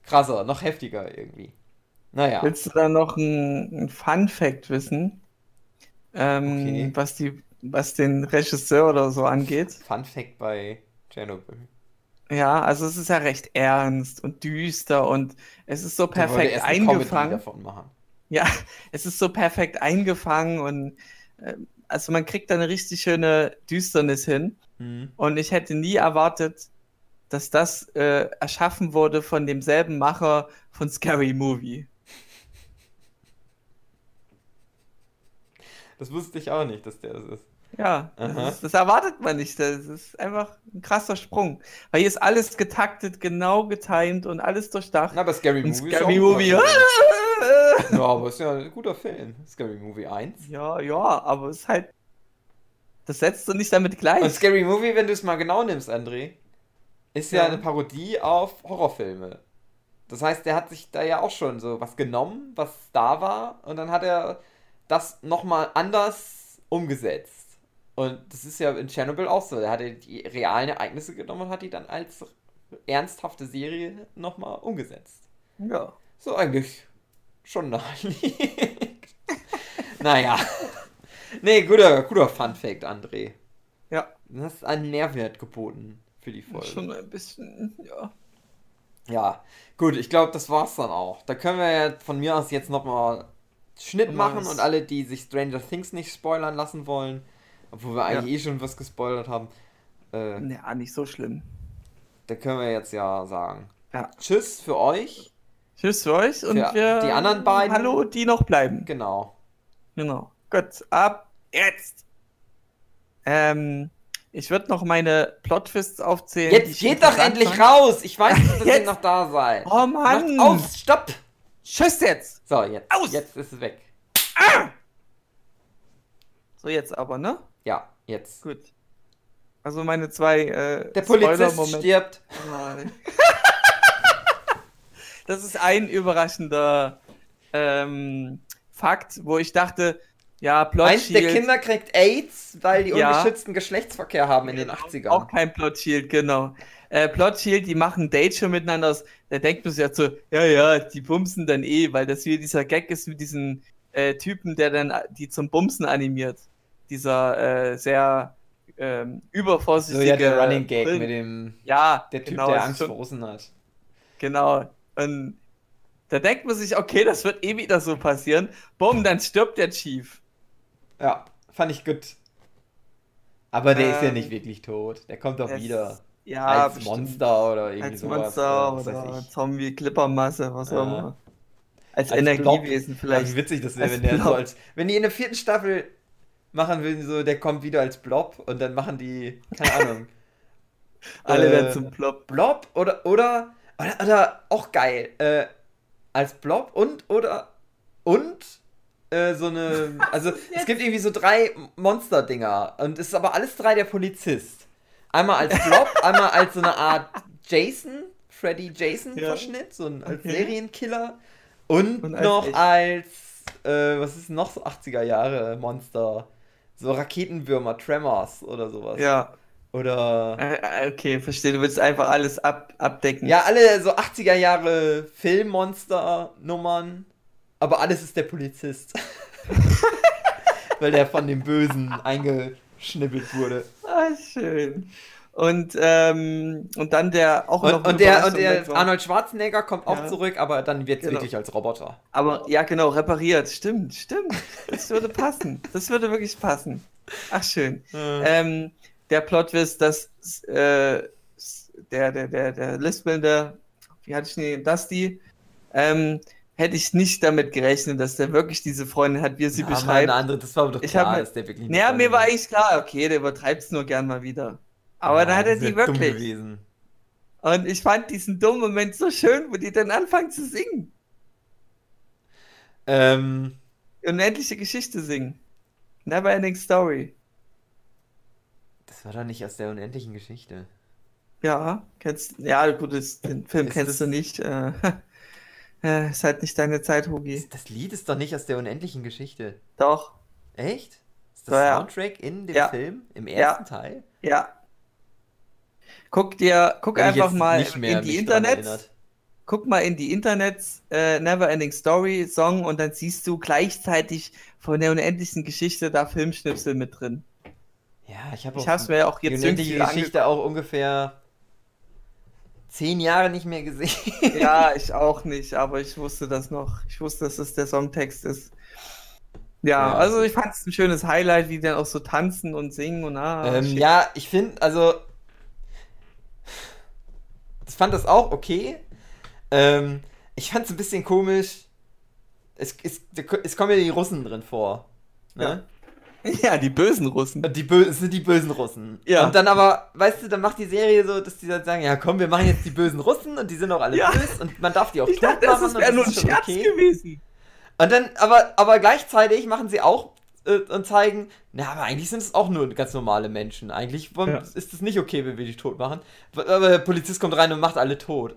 krasser, noch heftiger irgendwie. Naja. Willst du da noch ein, ein Fun Fact wissen? Ähm, Okay. was, die, was den Regisseur oder so angeht? Fun Fact bei Tschernobyl. Ja, also es ist ja recht ernst und düster und es ist so perfekt erst eingefangen. davon machen. Ja, es ist so perfekt eingefangen und äh, also man kriegt da eine richtig schöne Düsternis hin. Mhm. Und ich hätte nie erwartet, dass das äh, erschaffen wurde von demselben Macher von Scary Movie. Das wusste ich auch nicht, dass der das ist. Ja, das, ist, das erwartet man nicht. Das ist einfach ein krasser Sprung. Weil hier ist alles getaktet, genau getimed und alles durchdacht. Na, aber Scary Und Movie Scary ist auch Movie. Ja, aber ist ja ein guter Film. Scary Movie 1. Ja, ja, aber es ist halt. Das setzt du nicht damit gleich. Und Scary Movie, wenn du es mal genau nimmst, André, ist ja, Ja. eine Parodie auf Horrorfilme. Das heißt, der hat sich da ja auch schon so was genommen, was da war, und dann hat er das nochmal anders umgesetzt. Und das ist ja in Chernobyl auch so. Er hatte die realen Ereignisse genommen und hat die dann als ernsthafte Serie nochmal umgesetzt. Ja. So eigentlich schon naheliegend. naja. Nee, guter, guter Fun Fact, André. Ja. Du hast einen Mehrwert geboten für die Folge. Schon ein bisschen, ja. Ja, gut, ich glaube, das war's dann auch. Da können wir ja von mir aus jetzt nochmal Schnitt machen und alle, die sich Stranger Things nicht spoilern lassen wollen, obwohl wir eigentlich eh schon was gespoilert haben, äh, Ja, nicht so schlimm. da können wir jetzt ja sagen. Ja. Tschüss für euch. Tschüss für euch und Für wir. die anderen beiden- Hallo, die noch bleiben. Genau. Genau. Gut, ab jetzt. Ähm, ich würde noch meine Plot-Twists aufzählen. Jetzt geht doch endlich fand. raus! Ich weiß nicht, dass ihr noch da seid. Oh Mann! Macht auf! Stopp! Tschüss jetzt! So, jetzt. Aus! Jetzt ist es weg. So, jetzt aber, ne? Ja, jetzt. Gut. Also meine zwei äh, Der Polizist stirbt. Nein. das ist ein überraschender ähm, Fakt, wo ich dachte, ja, Plot Eins der Shield, Kinder kriegt AIDS, weil die Ja. ungeschützten Geschlechtsverkehr haben in den 80ern. auch kein Plot Shield, genau. Äh, Plot Shield, die machen Date schon miteinander. aus. Da denkt man sich ja so, ja, ja, die bumsen dann eh, weil das wieder dieser Gag ist mit diesem äh, Typen, der dann die zum Bumsen animiert. Dieser äh, sehr ähm, so übervorsichtige ja, der Running Gag Film. mit dem, Ja, der Typ, genau, der Angst schon- vor Russen hat. Genau. Und da denkt man sich, okay, das wird eh wieder so passieren. Bumm, dann stirbt der Chief. Ja, fand ich gut. Aber der ist ja Ähm, nicht wirklich tot. Der kommt doch wieder. Ja, als bestimmt. Monster oder irgendwie Als sowas. Monster oder ich. Zombie, Clippermasse, was auch Ja. immer. Als, Als Energiewesen Ja, vielleicht. wie witzig das wäre, wenn der so Blob. als. Wenn die in der vierten Staffel machen würden, so, der kommt wieder als Blob und dann machen die, keine Ahnung, Alle Äh, werden zum Plop. Blob oder, oder, oder, oder auch geil, äh, als Blob und, oder, und, äh, so eine, also es gibt irgendwie so drei Monster-Dinger und es ist aber alles drei der Polizist. Einmal als Blob, einmal als so eine Art Jason, Freddy Jason-Verschnitt, so ein als Okay. Serienkiller und, Und als noch echt. als, äh, was ist noch so 80er Jahre Monster, so Raketenwürmer, Tremors oder sowas. Ja. Oder... Äh, äh, Okay, verstehe. Du willst einfach alles ab, abdecken. Ja, alle so 80er Jahre Filmmonster-Nummern, aber alles ist der Polizist. Weil der von dem Bösen eingeschnippelt wurde. Ah, schön. Und, ähm, und dann der auch noch Und, eine und der, und der war. Arnold Schwarzenegger kommt auch Ja. zurück, aber dann wird es Genau. wirklich als Roboter. Aber ja, genau, repariert. Stimmt, stimmt. Das würde passen. Das würde wirklich passen. Ach, schön. Ähm, der Plot-Twist, dass äh, der, der, der, der lispelnde, wie hatte ich den, Dusty, ähm, hätte ich nicht damit gerechnet, dass der wirklich diese Freundin hat, wie er sie Ja, beschreibt. eine andere, das war doch Ich klar, hab mir- dass der wirklich Naja, mir war ich eigentlich klar, okay, der übertreibt es nur gern mal wieder. Aber dann hat er die wirklich. Und ich fand diesen dummen Moment so schön, wo die dann anfangen zu singen. Ähm, Unendliche Geschichte singen. Never ending story. das war doch nicht aus der unendlichen Geschichte. Ja, kennst Ja, gut, das, den Film Ist kennst das- du nicht. Äh, äh, ist halt nicht deine Zeit, Hugi. Das Lied ist doch nicht aus der unendlichen Geschichte. Doch. Echt? Ist das Ja, ja. Soundtrack in dem Ja. Film? Im Ja. ersten Teil? Ja. Guck dir, guck ich einfach mal in die Internets. Guck mal in die Internets, äh, Never Ending Story Song und dann siehst du gleichzeitig von der unendlichen Geschichte da Filmschnipsel mit drin. Ja, ich habe Ich hab's mir ja auch die jetzt unendliche irgendwie Geschichte auch ungefähr zehn Jahre nicht mehr gesehen. Ja, ich auch nicht, aber ich wusste das noch. Ich wusste, dass es der Songtext ist. Ja, Ja. also ich fand es ein schönes Highlight, wie die dann auch so tanzen und singen und ah, ähm, ja, ich finde, also ich fand das auch okay. Ähm, ich fand es ein bisschen komisch. Es, es, es kommen ja die Russen drin vor. Ne? ja, die bösen Russen. Die Bö es sind die bösen Russen. Ja. Und dann aber, weißt du, dann macht die Serie so, dass die dann sagen, ja komm, wir machen jetzt die bösen Russen und die sind auch alle Ja. böse und man darf die auch Ich dachte, tot das machen und wäre nur ein Scherz gewesen. Und dann, aber, aber gleichzeitig machen sie auch äh, und zeigen, na, aber eigentlich sind es auch nur ganz normale Menschen. Eigentlich wollen, Ja. ist es nicht okay, wenn wir die tot machen. Aber der Polizist kommt rein und macht alle tot.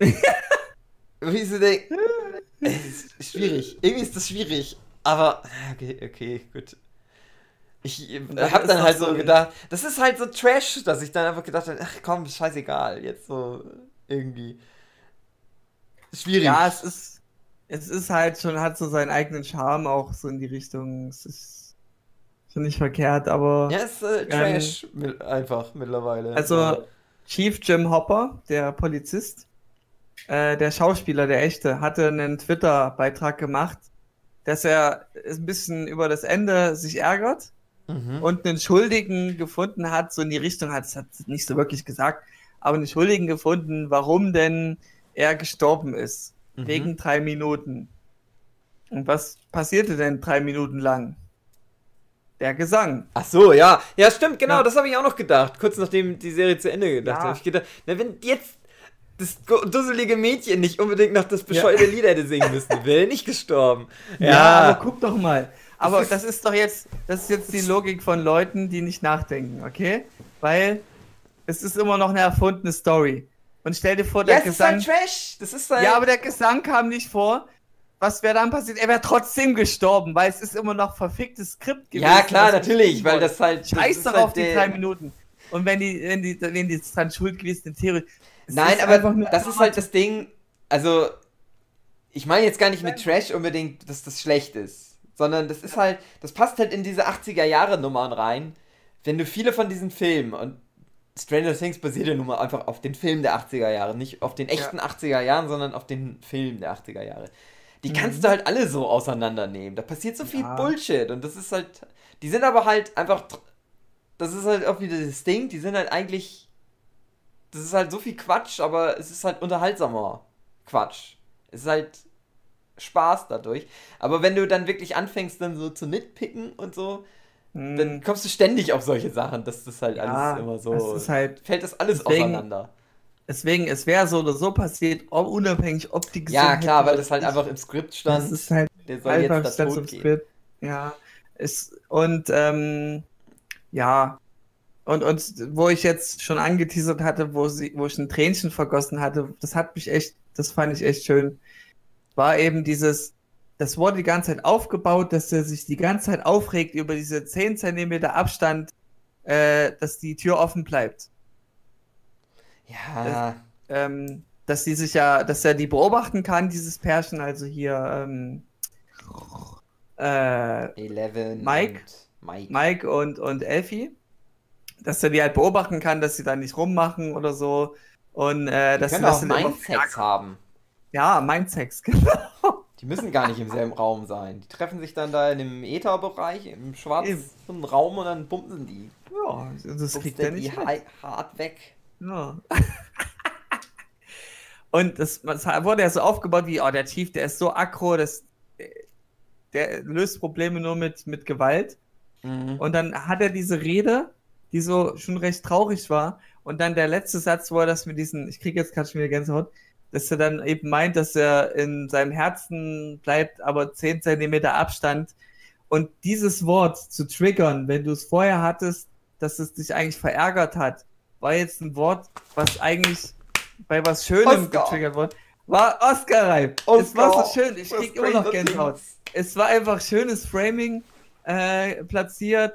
Wie so denk, es ist schwierig. Irgendwie ist das schwierig. Aber, okay, okay, gut. Ich äh, das hab ist dann halt so ein- gedacht, das ist halt so Trash, dass ich dann einfach gedacht habe, ach komm, scheißegal, jetzt so irgendwie. Schwierig. Ja, es ist, es ist halt schon, hat so seinen eigenen Charme auch so in die Richtung. Es ist schon nicht verkehrt, aber Ja, ist äh, Trash mit, einfach mittlerweile. Also, Chief Jim Hopper, der Polizist, äh, der Schauspieler, der echte, hatte einen Twitter-Beitrag gemacht, dass er ein bisschen über das Ende sich ärgert Mhm. und einen Schuldigen gefunden hat, so in die Richtung hat, es hat nicht so wirklich gesagt, aber einen Schuldigen gefunden, warum denn er gestorben ist. Mhm. Wegen drei Minuten. Und was passierte denn drei Minuten lang? Der Gesang. Ach so, ja. Ja, stimmt, genau, Ja. das habe ich auch noch gedacht. Kurz nachdem die Serie zu Ende gedacht Ja. habe ich gedacht, na, wenn jetzt das dusselige Mädchen nicht unbedingt noch das bescheuerte Lied hätte singen müssen, wäre er nicht gestorben. aber guck doch mal. Aber Das ist- das ist doch jetzt, das ist jetzt die Logik von Leuten, die nicht nachdenken, okay? Weil es ist immer noch eine erfundene Story. Und stell dir vor, der ja, es ist Gesang. halt Trash. Das ist halt. ja, aber der Gesang kam nicht vor. Was wäre dann passiert? Er wäre trotzdem gestorben, weil es ist immer noch verficktes Skript gewesen. ja klar, natürlich, weil das halt. das Scheiß ist doch halt auf die der- drei Minuten. Und wenn die, wenn die, wenn die dran schuld gewesen in Theorie. Nein, ist aber einfach nur- das ist halt das Ding. Also, ich meine jetzt gar nicht mit Trash unbedingt, dass das schlecht ist. Sondern das ist halt, das passt halt in diese 80er-Jahre-Nummern rein. Wenn du viele von diesen Filmen und Stranger Things basiert ja nun mal einfach auf den Filmen der 80er Jahre, nicht auf den echten 80er Jahren, sondern auf den Filmen der 80er Jahre. Die kannst du halt alle so auseinandernehmen. Da passiert so viel Ja. Bullshit und das ist halt, die sind aber halt einfach, das ist halt auch wieder das Ding, die sind halt eigentlich, das ist halt so viel Quatsch, aber es ist halt unterhaltsamer Quatsch. Es ist halt Spaß dadurch. Aber wenn du dann wirklich anfängst, dann so zu nitpicken und so, Hm, dann kommst du ständig auf solche Sachen, dass das halt Ja, alles immer so. ist halt- fällt das alles deswegen- auseinander. Deswegen, es wäre so oder so passiert, unabhängig, ob die Ja, gesungen klar, weil das halt einfach im Skript stand. Das ist halt der soll einfach jetzt da tot gehen. Skript. Ja. Es, und ähm, ja. Und, und wo ich jetzt schon angeteasert hatte, wo, sie, wo ich ein Tränchen vergossen hatte, das hat mich echt, das fand ich echt schön. War eben dieses, das wurde die ganze Zeit aufgebaut, dass er sich die ganze Zeit aufregt über diese 10 Zentimeter Abstand, äh, dass die Tür offen bleibt. Ja, ähm, dass sie sich ja, dass er die beobachten kann, dieses Pärchen, also hier ähm, äh, Eleven. Mike? Und Mike. Mike und, und Elfie, dass er die halt beobachten kann, dass sie da nicht rummachen oder so. Und äh, Die dass sie das auch Mindsex haben. Ja, Mindsex, genau. Die müssen gar nicht im selben Raum sein. Die treffen sich dann da in dem Ätherbereich, im schwarzen Raum und dann bumsen die. Ja, das kriegt der er die nicht. ha- hart weg. Ja. Und das, das wurde ja so aufgebaut wie, oh, der Chief, der ist so aggro, das, der löst Probleme nur mit, mit Gewalt. Mhm. Und dann hat er diese Rede, die so schon recht traurig war. Und dann der letzte Satz, wo er das mit diesen, ich kriege jetzt gerade schon wieder Gänsehaut, dass er dann eben meint, dass er in seinem Herzen bleibt, aber 10 Zentimeter Abstand. Und dieses Wort zu triggern, wenn du es vorher hattest, dass es dich eigentlich verärgert hat, war jetzt ein Wort, was eigentlich bei was Schönem Oscar. getriggert wurde. War Oscar-reif. Es war so schön. Ich krieg immer noch Gänsehaut es war einfach schönes Framing äh, platziert.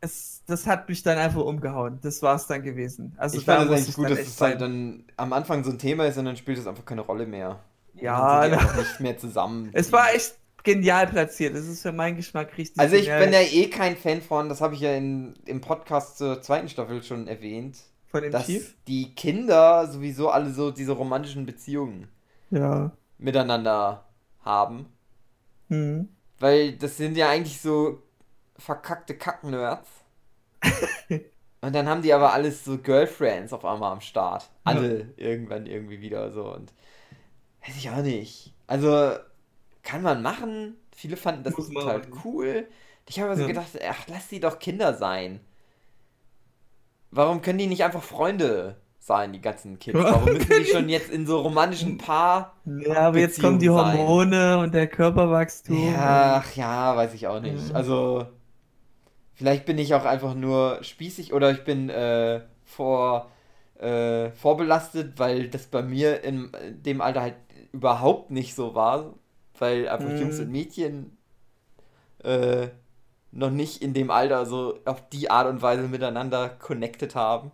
Es, das hat mich dann einfach umgehauen. Das war es dann gewesen. Also Ich fand es eigentlich ich gut, dass es halt dann am Anfang so ein Thema ist und dann spielt es einfach keine Rolle mehr. Ja, dann sind nicht mehr zusammen. es war echt genial platziert. Es ist für meinen Geschmack richtig. Also ich genial. bin ja eh kein Fan von, das habe ich ja in, im Podcast zur zweiten Staffel schon erwähnt, von dem dass Chief. die Kinder sowieso alle so diese romantischen Beziehungen Ja. miteinander haben. Hm. Weil das sind ja eigentlich so verkackte Kacknerds. und dann haben die aber alles so Girlfriends auf einmal am Start. Alle irgendwann irgendwie wieder so und weiß ich auch nicht. Also kann man machen. Viele fanden das Muss total machen. cool. Ich habe so Ja. gedacht, ach, lass die doch Kinder sein. Warum können die nicht einfach Freunde sein, die ganzen Kids? Warum müssen die schon jetzt in so romantischen Paar Ja, aber jetzt kommen die Beziehung sein. Hormone und der Körperwachstum. ja, ach ja, weiß ich auch nicht. Ja. Also, vielleicht bin ich auch einfach nur spießig oder ich bin äh, vor, äh, vorbelastet, weil das bei mir in dem Alter halt überhaupt nicht so war, weil einfach Mhm. Jungs und Mädchen äh, noch nicht in dem Alter so auf die Art und Weise miteinander connected haben,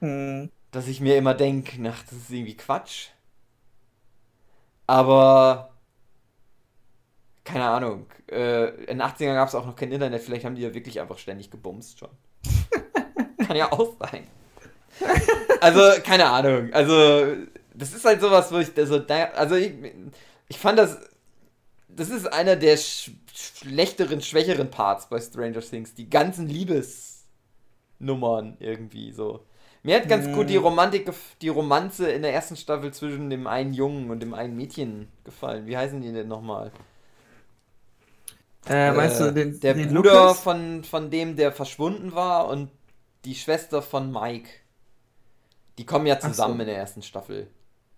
Hm. dass ich mir immer denke, ach, das ist irgendwie Quatsch. Aber keine Ahnung. Äh, in den 80ern gab es auch noch kein Internet, vielleicht haben die ja wirklich einfach ständig gebumst schon. Kann ja auch sein. Also, keine Ahnung. Also, das ist halt sowas, wo ich also, da, also ich, ich fand das das ist einer der sch schlechteren, schwächeren Parts bei Stranger Things. Die ganzen Liebesnummern irgendwie so. Mir hat ganz Mhm. gut die Romantik, gef- die Romanze in der ersten Staffel zwischen dem einen Jungen und dem einen Mädchen gefallen. Wie heißen die denn nochmal? Äh, meinst Äh, du den, der den Bruder Lukas? von, von dem, der verschwunden war und die Schwester von Mike. Die kommen ja so. zusammen in der ersten Staffel.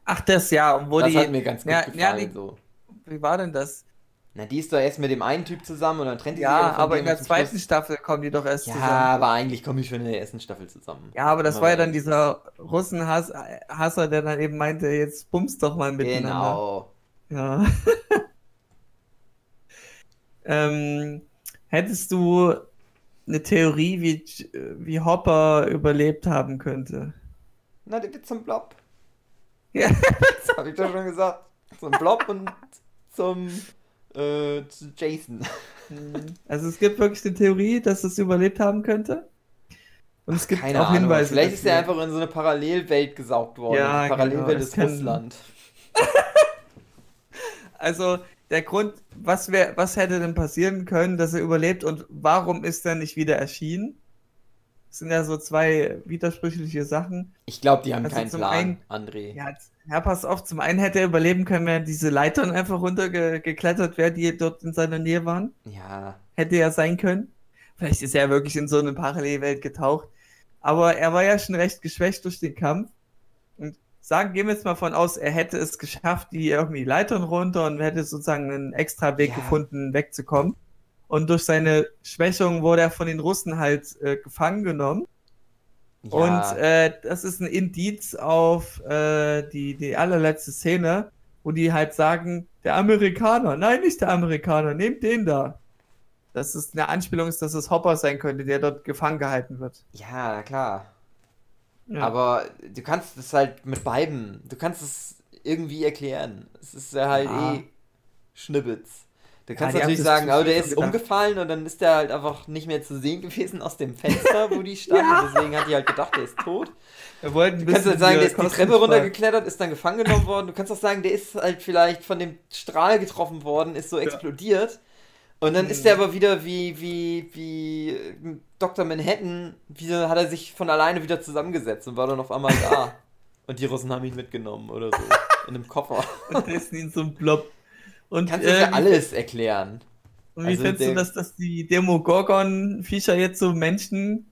Ach, das ja, und wo das die. hat mir ganz gut ja, gefallen. ja, die, so. wie war denn das? Na, die ist doch erst mit dem einen Typ zusammen und dann trennt die sich Ja, aber in der zweiten Schluss- Staffel kommen die doch erst Ja, zusammen. aber eigentlich komme ich schon in der ersten Staffel zusammen. Ja, aber das Immer war ja dann dieser Russenhasser, der dann eben meinte, jetzt bumst doch mal miteinander. Genau. Ja. ähm, hättest du eine Theorie, wie, wie Hopper überlebt haben könnte? Na, der wird zum Blob. Ja. Das habe ich doch schon gesagt. Zum Blob und zum äh, zu Jason. Also es gibt wirklich eine Theorie, dass es überlebt haben könnte. Und es gibt Keine auch Ahnung. Hinweise. Vielleicht ist er einfach in so eine Parallelwelt gesaugt worden. Ja, Parallelwelt genau, ist kann- Russland. Also der Grund, was wär, was hätte denn passieren können, dass er überlebt und warum ist er nicht wieder erschienen? Das sind ja so zwei widersprüchliche Sachen. Ich glaube, die haben Also keinen zum Plan, einen- André. Ja, ja, pass auf, zum einen hätte er überleben können, wenn diese Leitern einfach runtergeklettert wäre, die dort in seiner Nähe waren. Ja. Hätte ja sein können. Vielleicht ist er wirklich in so eine Parallelwelt getaucht. Aber er war ja schon recht geschwächt durch den Kampf. Sagen, gehen wir jetzt mal von aus, er hätte es geschafft, die irgendwie Leitern runter und hätte sozusagen einen extra Weg Ja. gefunden, wegzukommen. Und durch seine Schwächung wurde er von den Russen halt äh, gefangen genommen. Ja, Und äh, das ist ein Indiz auf äh, die, die allerletzte Szene, wo die halt sagen, der Amerikaner, nein, nicht der Amerikaner, nehmt den da. Das ist eine Anspielung, ist, dass es Hopper sein könnte, der dort gefangen gehalten wird. ja, klar. Ja. Aber du kannst es halt mit beiden, du kannst es irgendwie erklären. Es ist ja halt Ja. eh Schnibbitz. Du kannst haben natürlich sagen, zu oh, der ist gedacht. umgefallen und dann ist der halt einfach nicht mehr zu sehen gewesen aus dem Fenster, wo die stand. Ja. Deswegen hat die halt gedacht, der ist tot. Wir wollten Du kannst halt sagen, der ist die Treppe runtergeklettert, ist dann gefangen genommen worden. Du kannst auch sagen, der ist halt vielleicht von dem Strahl getroffen worden, ist so explodiert. Und dann Mhm. ist der aber wieder wie, wie, wie äh, Dr. Manhattan, wieder hat er sich von alleine wieder zusammengesetzt und war dann auf einmal da. und die Russen haben ihn mitgenommen oder so. In einem Koffer. Und in so einem Blob. Und, Kannst du ja wie- alles erklären. Und wie also findest der- du, dass, dass die Demogorgon-Viecher jetzt so Menschen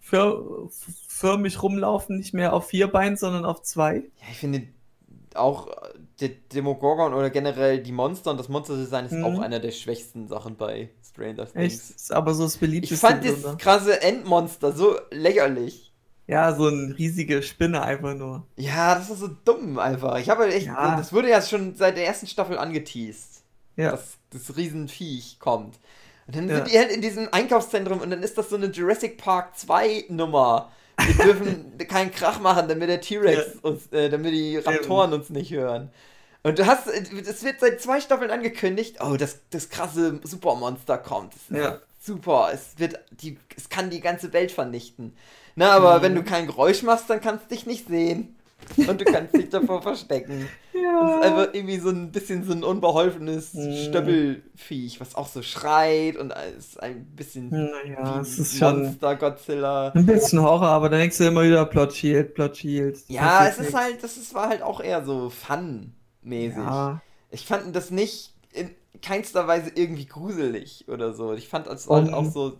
für, förmig rumlaufen, nicht mehr auf vier Beinen, sondern auf zwei? Ja, ich finde auch der Demogorgon oder generell die Monster und das Monsterdesign ist Mhm. auch einer der schwächsten Sachen bei Stranger Echt? Things. Ist aber so das beliebteste. Ich fand das krasse Endmonster so lächerlich. Ja, so eine riesige Spinne einfach nur. Ja, das ist so dumm einfach. Ich habe echt, Ja. das wurde ja schon seit der ersten Staffel angeteased, Ja. dass das Riesenviech kommt. Und dann Ja. sind die halt in diesem Einkaufszentrum und dann ist das so eine Jurassic Park 2 Nummer. Wir dürfen keinen Krach machen, damit der T-Rex uns, äh, damit die Raptoren uns nicht hören. Und du hast, es wird seit zwei Staffeln angekündigt, oh, das, das krasse Supermonster kommt. Ja. Super, es wird, die, es kann die ganze Welt vernichten. Na, aber Mhm. wenn du kein Geräusch machst, dann kannst du dich nicht sehen. Und du kannst dich davor verstecken. Das ist einfach irgendwie so ein bisschen so ein unbeholfenes Mhm. Stöbbelviech, was auch so schreit und ist ein bisschen Naja, es ist Monster Godzilla. ein bisschen Horror, aber dann denkst du immer wieder Plot Shield, Plot Shield. Ja, es ist nichts. halt, das ist, war halt auch eher so Fun-mäßig. Ja. Ich fand das nicht in keinster Weise irgendwie gruselig oder so. Ich fand es halt auch so.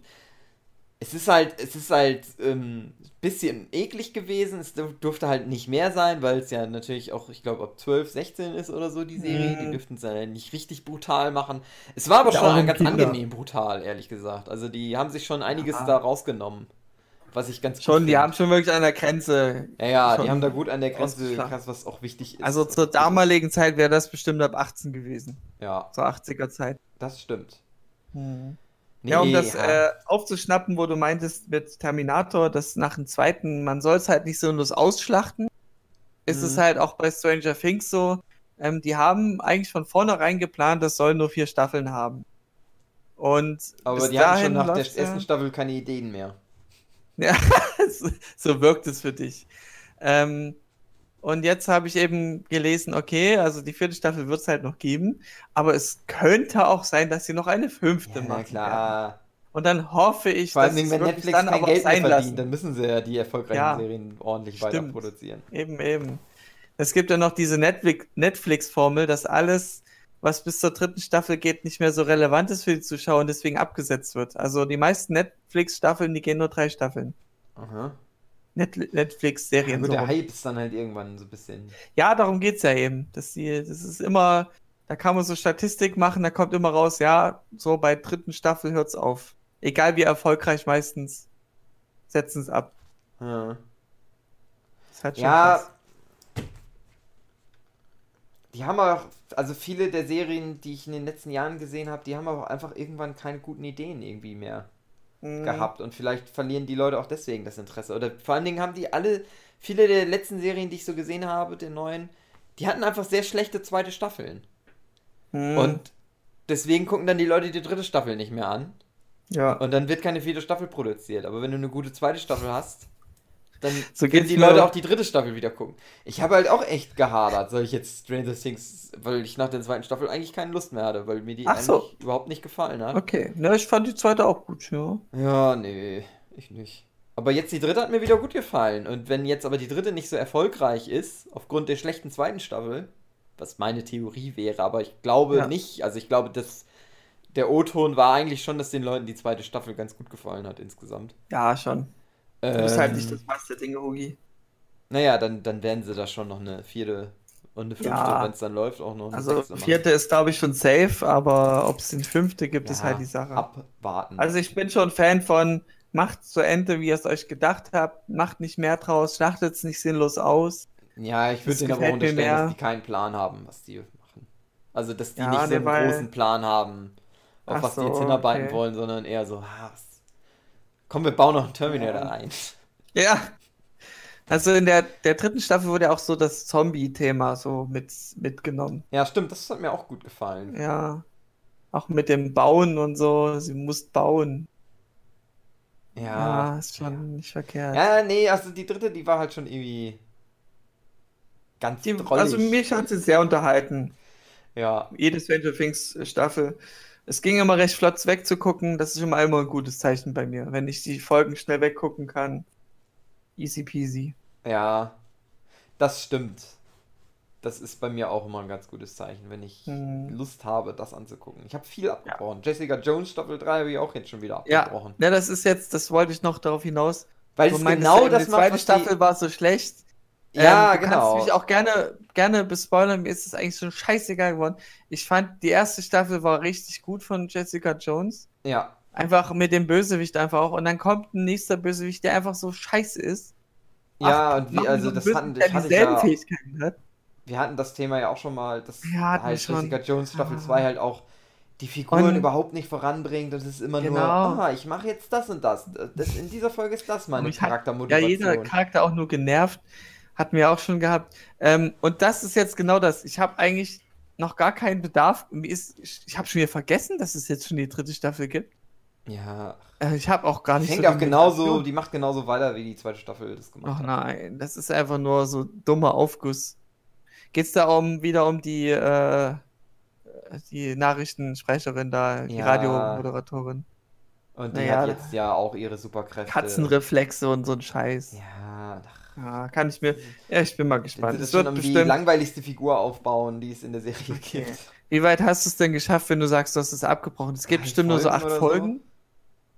Es ist halt, es ist halt ähm, bisschen eklig gewesen. Es dur- durfte halt nicht mehr sein, weil es ja natürlich auch, ich glaube, ab 12, 16 ist oder so die Serie. Die Mhm. dürften es ja nicht richtig brutal machen. Es war aber Ja, schon ganz Kinder. angenehm brutal, ehrlich gesagt. Also die haben sich schon einiges Ja. da rausgenommen. Was ich ganz gut Schon, die haben schon wirklich an der Grenze. Ja, ja, die haben da gut an der Grenze, krass, was auch wichtig ist. Also zur damaligen Zeit wäre das bestimmt ab 18 gewesen. Ja, Zur 80er Zeit. das stimmt. Ja, um Nee, das ja. Äh, aufzuschnappen, wo du meintest mit Terminator, dass nach dem zweiten, man soll es halt nicht so nur ausschlachten, ist es Mhm. halt auch bei Stranger Things so, ähm, die haben eigentlich von vornherein geplant, das soll nur vier Staffeln haben. Und Aber die hatten schon nach der ja- ersten Staffel keine Ideen mehr. Ja, so- so wirkt es für dich. Ähm, und jetzt habe ich eben gelesen, okay, also die vierte Staffel wird es halt noch geben, aber es könnte auch sein, dass sie noch eine fünfte Ja, machen. werden. klar. Und dann hoffe ich, Vor allem, dass wenn Netflix dann kein Geld mehr verdient, dann müssen sie ja die erfolgreichen Ja, Serien ordentlich stimmt. weiter produzieren. Eben, eben. Es gibt ja noch diese Netflix- Netflix-Formel, dass alles, was bis zur dritten Staffel geht, nicht mehr so relevant ist für die Zuschauer und deswegen abgesetzt wird. Also die meisten Netflix-Staffeln, die gehen nur drei Staffeln. Aha. Netflix-Serien. gut, so der. Hype ist dann halt irgendwann so ein bisschen. Ja, darum geht's ja eben. Dass die, das ist immer, da kann man so Statistik machen, da kommt immer raus, ja, so bei dritten Staffel hört's auf. Egal wie erfolgreich meistens, setzen es ab. Ja. Das halt schon Ja. krass. Die haben auch, also viele der Serien, die ich in den letzten Jahren gesehen habe, die haben auch einfach irgendwann keine guten Ideen irgendwie mehr. Mhm. gehabt und vielleicht verlieren die Leute auch deswegen das Interesse. Oder vor allen Dingen haben die alle, viele der letzten Serien, die ich so gesehen habe, der neuen, die hatten einfach sehr schlechte zweite Staffeln. Mhm. Und deswegen gucken dann die Leute die dritte Staffel nicht mehr an. ja. Und dann wird keine vierte Staffel produziert. Aber wenn du eine gute zweite Staffel hast, dann So geht's die Leute auch. die dritte Staffel wieder gucken. Ich habe halt auch echt gehadert, soll ich jetzt Stranger Things, weil ich nach der zweiten Staffel eigentlich keine Lust mehr hatte, weil mir die Ach so. eigentlich überhaupt nicht gefallen hat. Okay. Na, ich fand die zweite auch gut, ja. Ja, nee, ich nicht. Aber jetzt die dritte hat mir wieder gut gefallen. Und wenn jetzt aber die dritte nicht so erfolgreich ist, aufgrund der schlechten zweiten Staffel, was meine Theorie wäre, aber ich glaube Ja. nicht, also ich glaube, dass der O-Ton war eigentlich schon, dass den Leuten die zweite Staffel ganz gut gefallen hat insgesamt. Ja, schon. Du bist halt nicht Ähm, das Dinge, Hugi. Naja, dann, dann werden sie da schon noch eine vierte und eine fünfte, Ja. wenn es dann läuft, auch noch eine Also sechste vierte ist, glaube ich, schon safe, aber ob es den fünfte gibt, ist Ja, halt die Sache. Abwarten. Also ich bin schon Fan von, macht zu Ende, wie ihr es euch gedacht habt, macht nicht mehr draus, schlachtet es nicht sinnlos aus. ja, ich würde denen aber unterstellen, mehr. dass die keinen Plan haben, was die machen. Also, dass die Ja, nicht so nee, einen weil- großen Plan haben, auf Ach was die so, jetzt hinarbeiten okay. wollen, sondern eher so, ah, was... komm, wir bauen noch einen Terminator Ja. ein. Ja. Also in der, der dritten Staffel wurde ja auch so das Zombie-Thema so mit, mitgenommen. Ja, stimmt, das hat mir auch gut gefallen. Ja. Auch mit dem Bauen und so. Sie muss bauen. Ja, Ja. ist schon nicht verkehrt. Ja, nee, also die dritte, die war halt schon irgendwie ganz Die, drollig. also mich hat sie sehr unterhalten. Ja, Jede Stranger Things Staffel. Es ging immer recht flott wegzugucken. Das ist mal immer ein gutes Zeichen bei mir. Wenn ich die Folgen schnell weggucken kann. Easy peasy. ja, das stimmt. Das ist bei mir auch immer ein ganz gutes Zeichen, wenn ich Hm. Lust habe, das anzugucken. Ich habe viel abgebrochen. Jessica Jones Staffel 3 habe ich auch jetzt schon wieder Ja, abgebrochen. ja, das ist jetzt, das wollte ich noch darauf hinaus. Weil es genau ja, das die macht, zweite was Staffel die... war so schlecht. Ja, Ähm, du genau. kannst mich auch gerne, gerne bespoilern. Mir ist es eigentlich schon scheißegal geworden. Ich fand, die erste Staffel war richtig gut von Jessica Jones. Ja, Einfach mit dem Bösewicht einfach auch. Und dann kommt ein nächster Bösewicht, der einfach so scheiße ist. ja, Ach, und wie, also das hatten, der hatte dieselben ja, Fähigkeiten hat. wir hatten das Thema ja auch schon mal, dass Ja, halt schon. Jessica Jones Staffel Ah. 2 halt auch die Figuren Und- überhaupt nicht voranbringt und es ist immer nur, Genau. ah, ich mache jetzt das und das. das. In dieser Folge ist das meine hat- Ja, Charaktermotivation. jeder Charakter auch nur genervt. Hatten wir auch schon gehabt. Ähm, und das ist jetzt genau das. Ich habe eigentlich noch gar keinen Bedarf. Mir ist, ich habe schon wieder vergessen, dass es jetzt schon die dritte Staffel gibt. ja, Äh, ich habe auch gar nicht fängt so auch die genauso, die macht genauso weiter, wie die zweite Staffel das gemacht Ach hat. nein, das ist einfach nur so dummer Aufguss. Geht's da um wieder um die äh, die Nachrichtensprecherin da, die Ja. Radiomoderatorin? Und die Naja, hat jetzt ja auch ihre Superkräfte. Katzenreflexe und so ein Scheiß. Ja, ach, Ja, kann ich mir. Ja, ich bin mal gespannt. Es schon wird um die bestimmt. langweiligste Figur aufbauen, die es in der Serie Okay. gibt. Wie weit hast du es denn geschafft, wenn du sagst, du hast es abgebrochen? Es gibt Drei bestimmt nur so Folgen acht oder so? Folgen.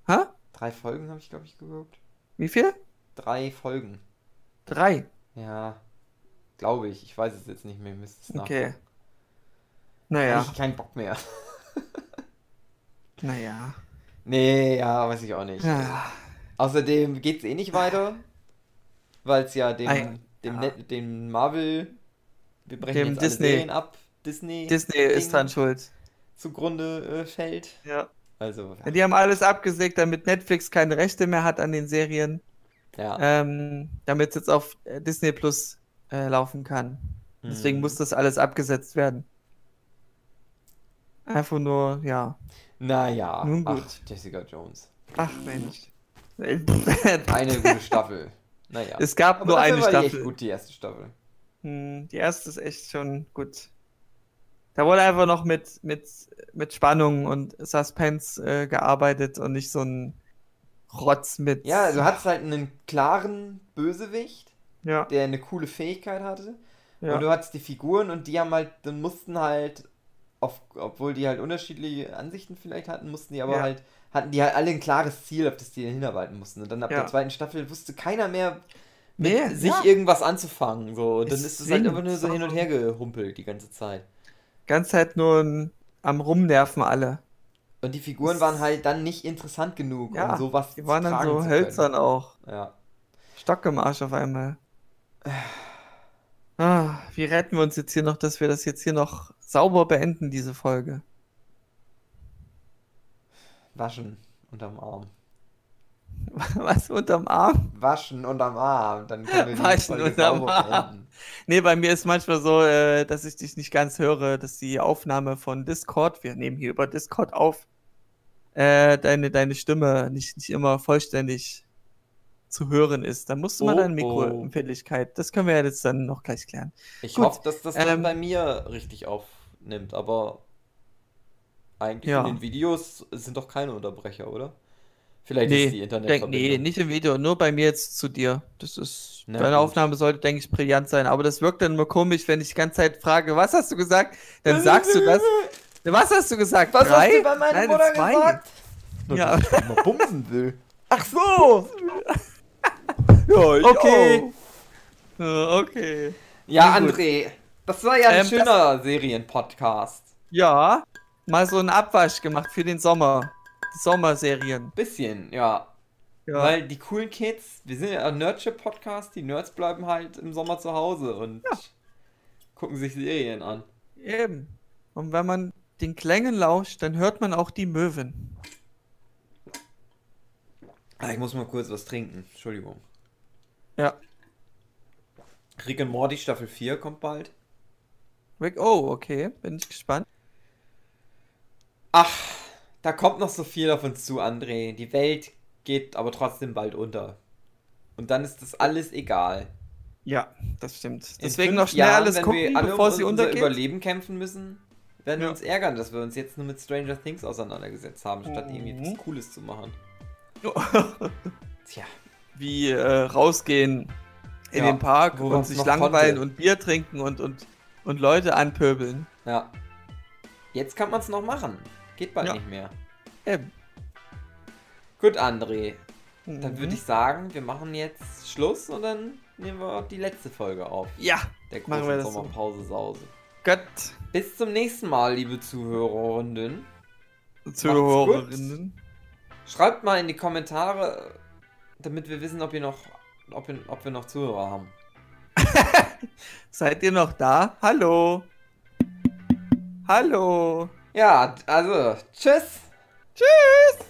Hä? Drei Folgen habe ich, glaube ich, geguckt. Wie viel? Drei Folgen. Drei. Ja, glaube ich. Ich weiß es jetzt nicht mehr. ihr Müsst es Okay. Naja, Hab ich keinen Bock mehr. naja. Nee, ja, weiß ich auch nicht. Ja. Außerdem geht es eh nicht weiter, weil es ja dem, Ei, dem, ja. Dem Marvel, wir brechen Dem jetzt alle Disney. Serien ab, Disney, Disney ist dran schuld. zugrunde äh, fällt. Ja. Also, Ja, Die haben alles abgesägt, damit Netflix keine Rechte mehr hat an den Serien. ja. Ähm, damit es jetzt auf äh, Disney Plus äh, laufen kann. Deswegen Mhm. muss das alles abgesetzt werden. Einfach nur, ja. Naja, Nun gut. ach, Jessica Jones. Ach Mensch. Eine gute Staffel. Naja. es gab Aber nur eine war die echt Staffel. gut, die erste Staffel. Hm, die erste ist echt schon gut. Da wurde einfach noch mit, mit, mit Spannung und Suspense äh, gearbeitet und nicht so ein Rotz mit. Ja, du hattest halt einen klaren Bösewicht, Ja, der eine coole Fähigkeit hatte. ja. Und du hattest die Figuren und die haben halt, dann mussten halt, auf, obwohl die halt unterschiedliche Ansichten vielleicht hatten, mussten die aber Ja. halt, hatten die halt alle ein klares Ziel, auf das die hinarbeiten mussten. Und dann ab Ja. der zweiten Staffel wusste keiner mehr, Nee, sich ja. irgendwas anzufangen. So. Und dann Es ist es halt einfach nur so hin und her gehumpelt die ganze Zeit. Ganz Zeit nur am Rumnerven alle. Und die Figuren Es- waren halt dann nicht interessant genug, Ja, um sowas Die waren dann so zu hölzern auch. Ja. Stock im Arsch auf einmal. Ah, wie retten wir uns jetzt hier noch, dass wir das jetzt hier noch sauber beenden, diese Folge? Waschen unterm Arm. Was unterm Arm? Waschen unterm Arm, dann können wir die Waschen unterm Arm. beenden. Nee, bei mir ist manchmal so, äh, dass ich dich nicht ganz höre, dass die Aufnahme von Discord, wir nehmen hier über Discord auf, äh, deine, deine Stimme nicht, nicht immer vollständig zu hören ist. Da musst du mal Oh, deine oh. Mikroempfindlichkeit, das können wir ja jetzt dann noch gleich klären. Ich Gut, hoffe, dass das dann ähm, bei mir richtig aufnimmt, aber eigentlich Ja. in den Videos sind doch keine Unterbrecher, oder? Vielleicht Nee, ist die Denk, Internetverbindung. nee, nicht im Video, nur bei mir jetzt zu dir. Das ist, Na deine gut. Aufnahme sollte, denke ich, brillant sein. Aber das wirkt dann immer komisch, wenn ich die ganze Zeit frage, was hast du gesagt? Dann sagst du das. Was hast du gesagt? Was Drei? hast du bei meiner Nein, Mutter zwei. gesagt? Ja. Dass ich mal bumsen will. Ach so! ja, ich Okay. auch. Okay. Ja. André, das war ja ein Ähm, schöner Serienpodcast. Ja, mal so einen Abwasch gemacht für den Sommer. Die Sommerserien. Bisschen, ja. Ja. Weil die coolen Kids, wir sind ja ein Nerdship-Podcast, die Nerds bleiben halt im Sommer zu Hause und gucken sich Serien an. Eben. Und wenn man den Klängen lauscht, dann hört man auch die Möwen. Ah, ich muss mal kurz was trinken. Entschuldigung. Ja. Rick and Morty Staffel 4 kommt bald. Rick, oh, okay. Bin ich gespannt. Ach, da kommt noch so viel auf uns zu, André. Die Welt geht aber trotzdem bald unter. Und dann ist das alles egal. Ja, das stimmt. Deswegen noch schnell Jahren, alles gucken, wir alle bevor um sie unser untergeht. Überleben kämpfen müssen, werden wir Ja. uns ärgern, dass wir uns jetzt nur mit Stranger Things auseinandergesetzt haben, statt irgendwie Mhm. was Cooles zu machen. Tja. Wie äh, rausgehen in Ja, den Park und sich langweilen konnte. und Bier trinken und, und, und Leute anpöbeln. Ja. Jetzt kann man es noch machen. Geht bald Ja. nicht mehr. Eben. Gut, André. Dann Mhm. würde ich sagen, wir machen jetzt Schluss und dann nehmen wir die letzte Folge auf. Ja, Der Machen wir großen das so. Sommerpause Sause. Gott. Bis zum nächsten Mal, liebe Zuhörerinnen. Zuhörerinnen. Schreibt mal in die Kommentare, damit wir wissen, ob ihr noch, ob ob wir noch Zuhörer haben. Seid ihr noch da? Hallo. Hallo. Ja, also, tschüss. Tschüss.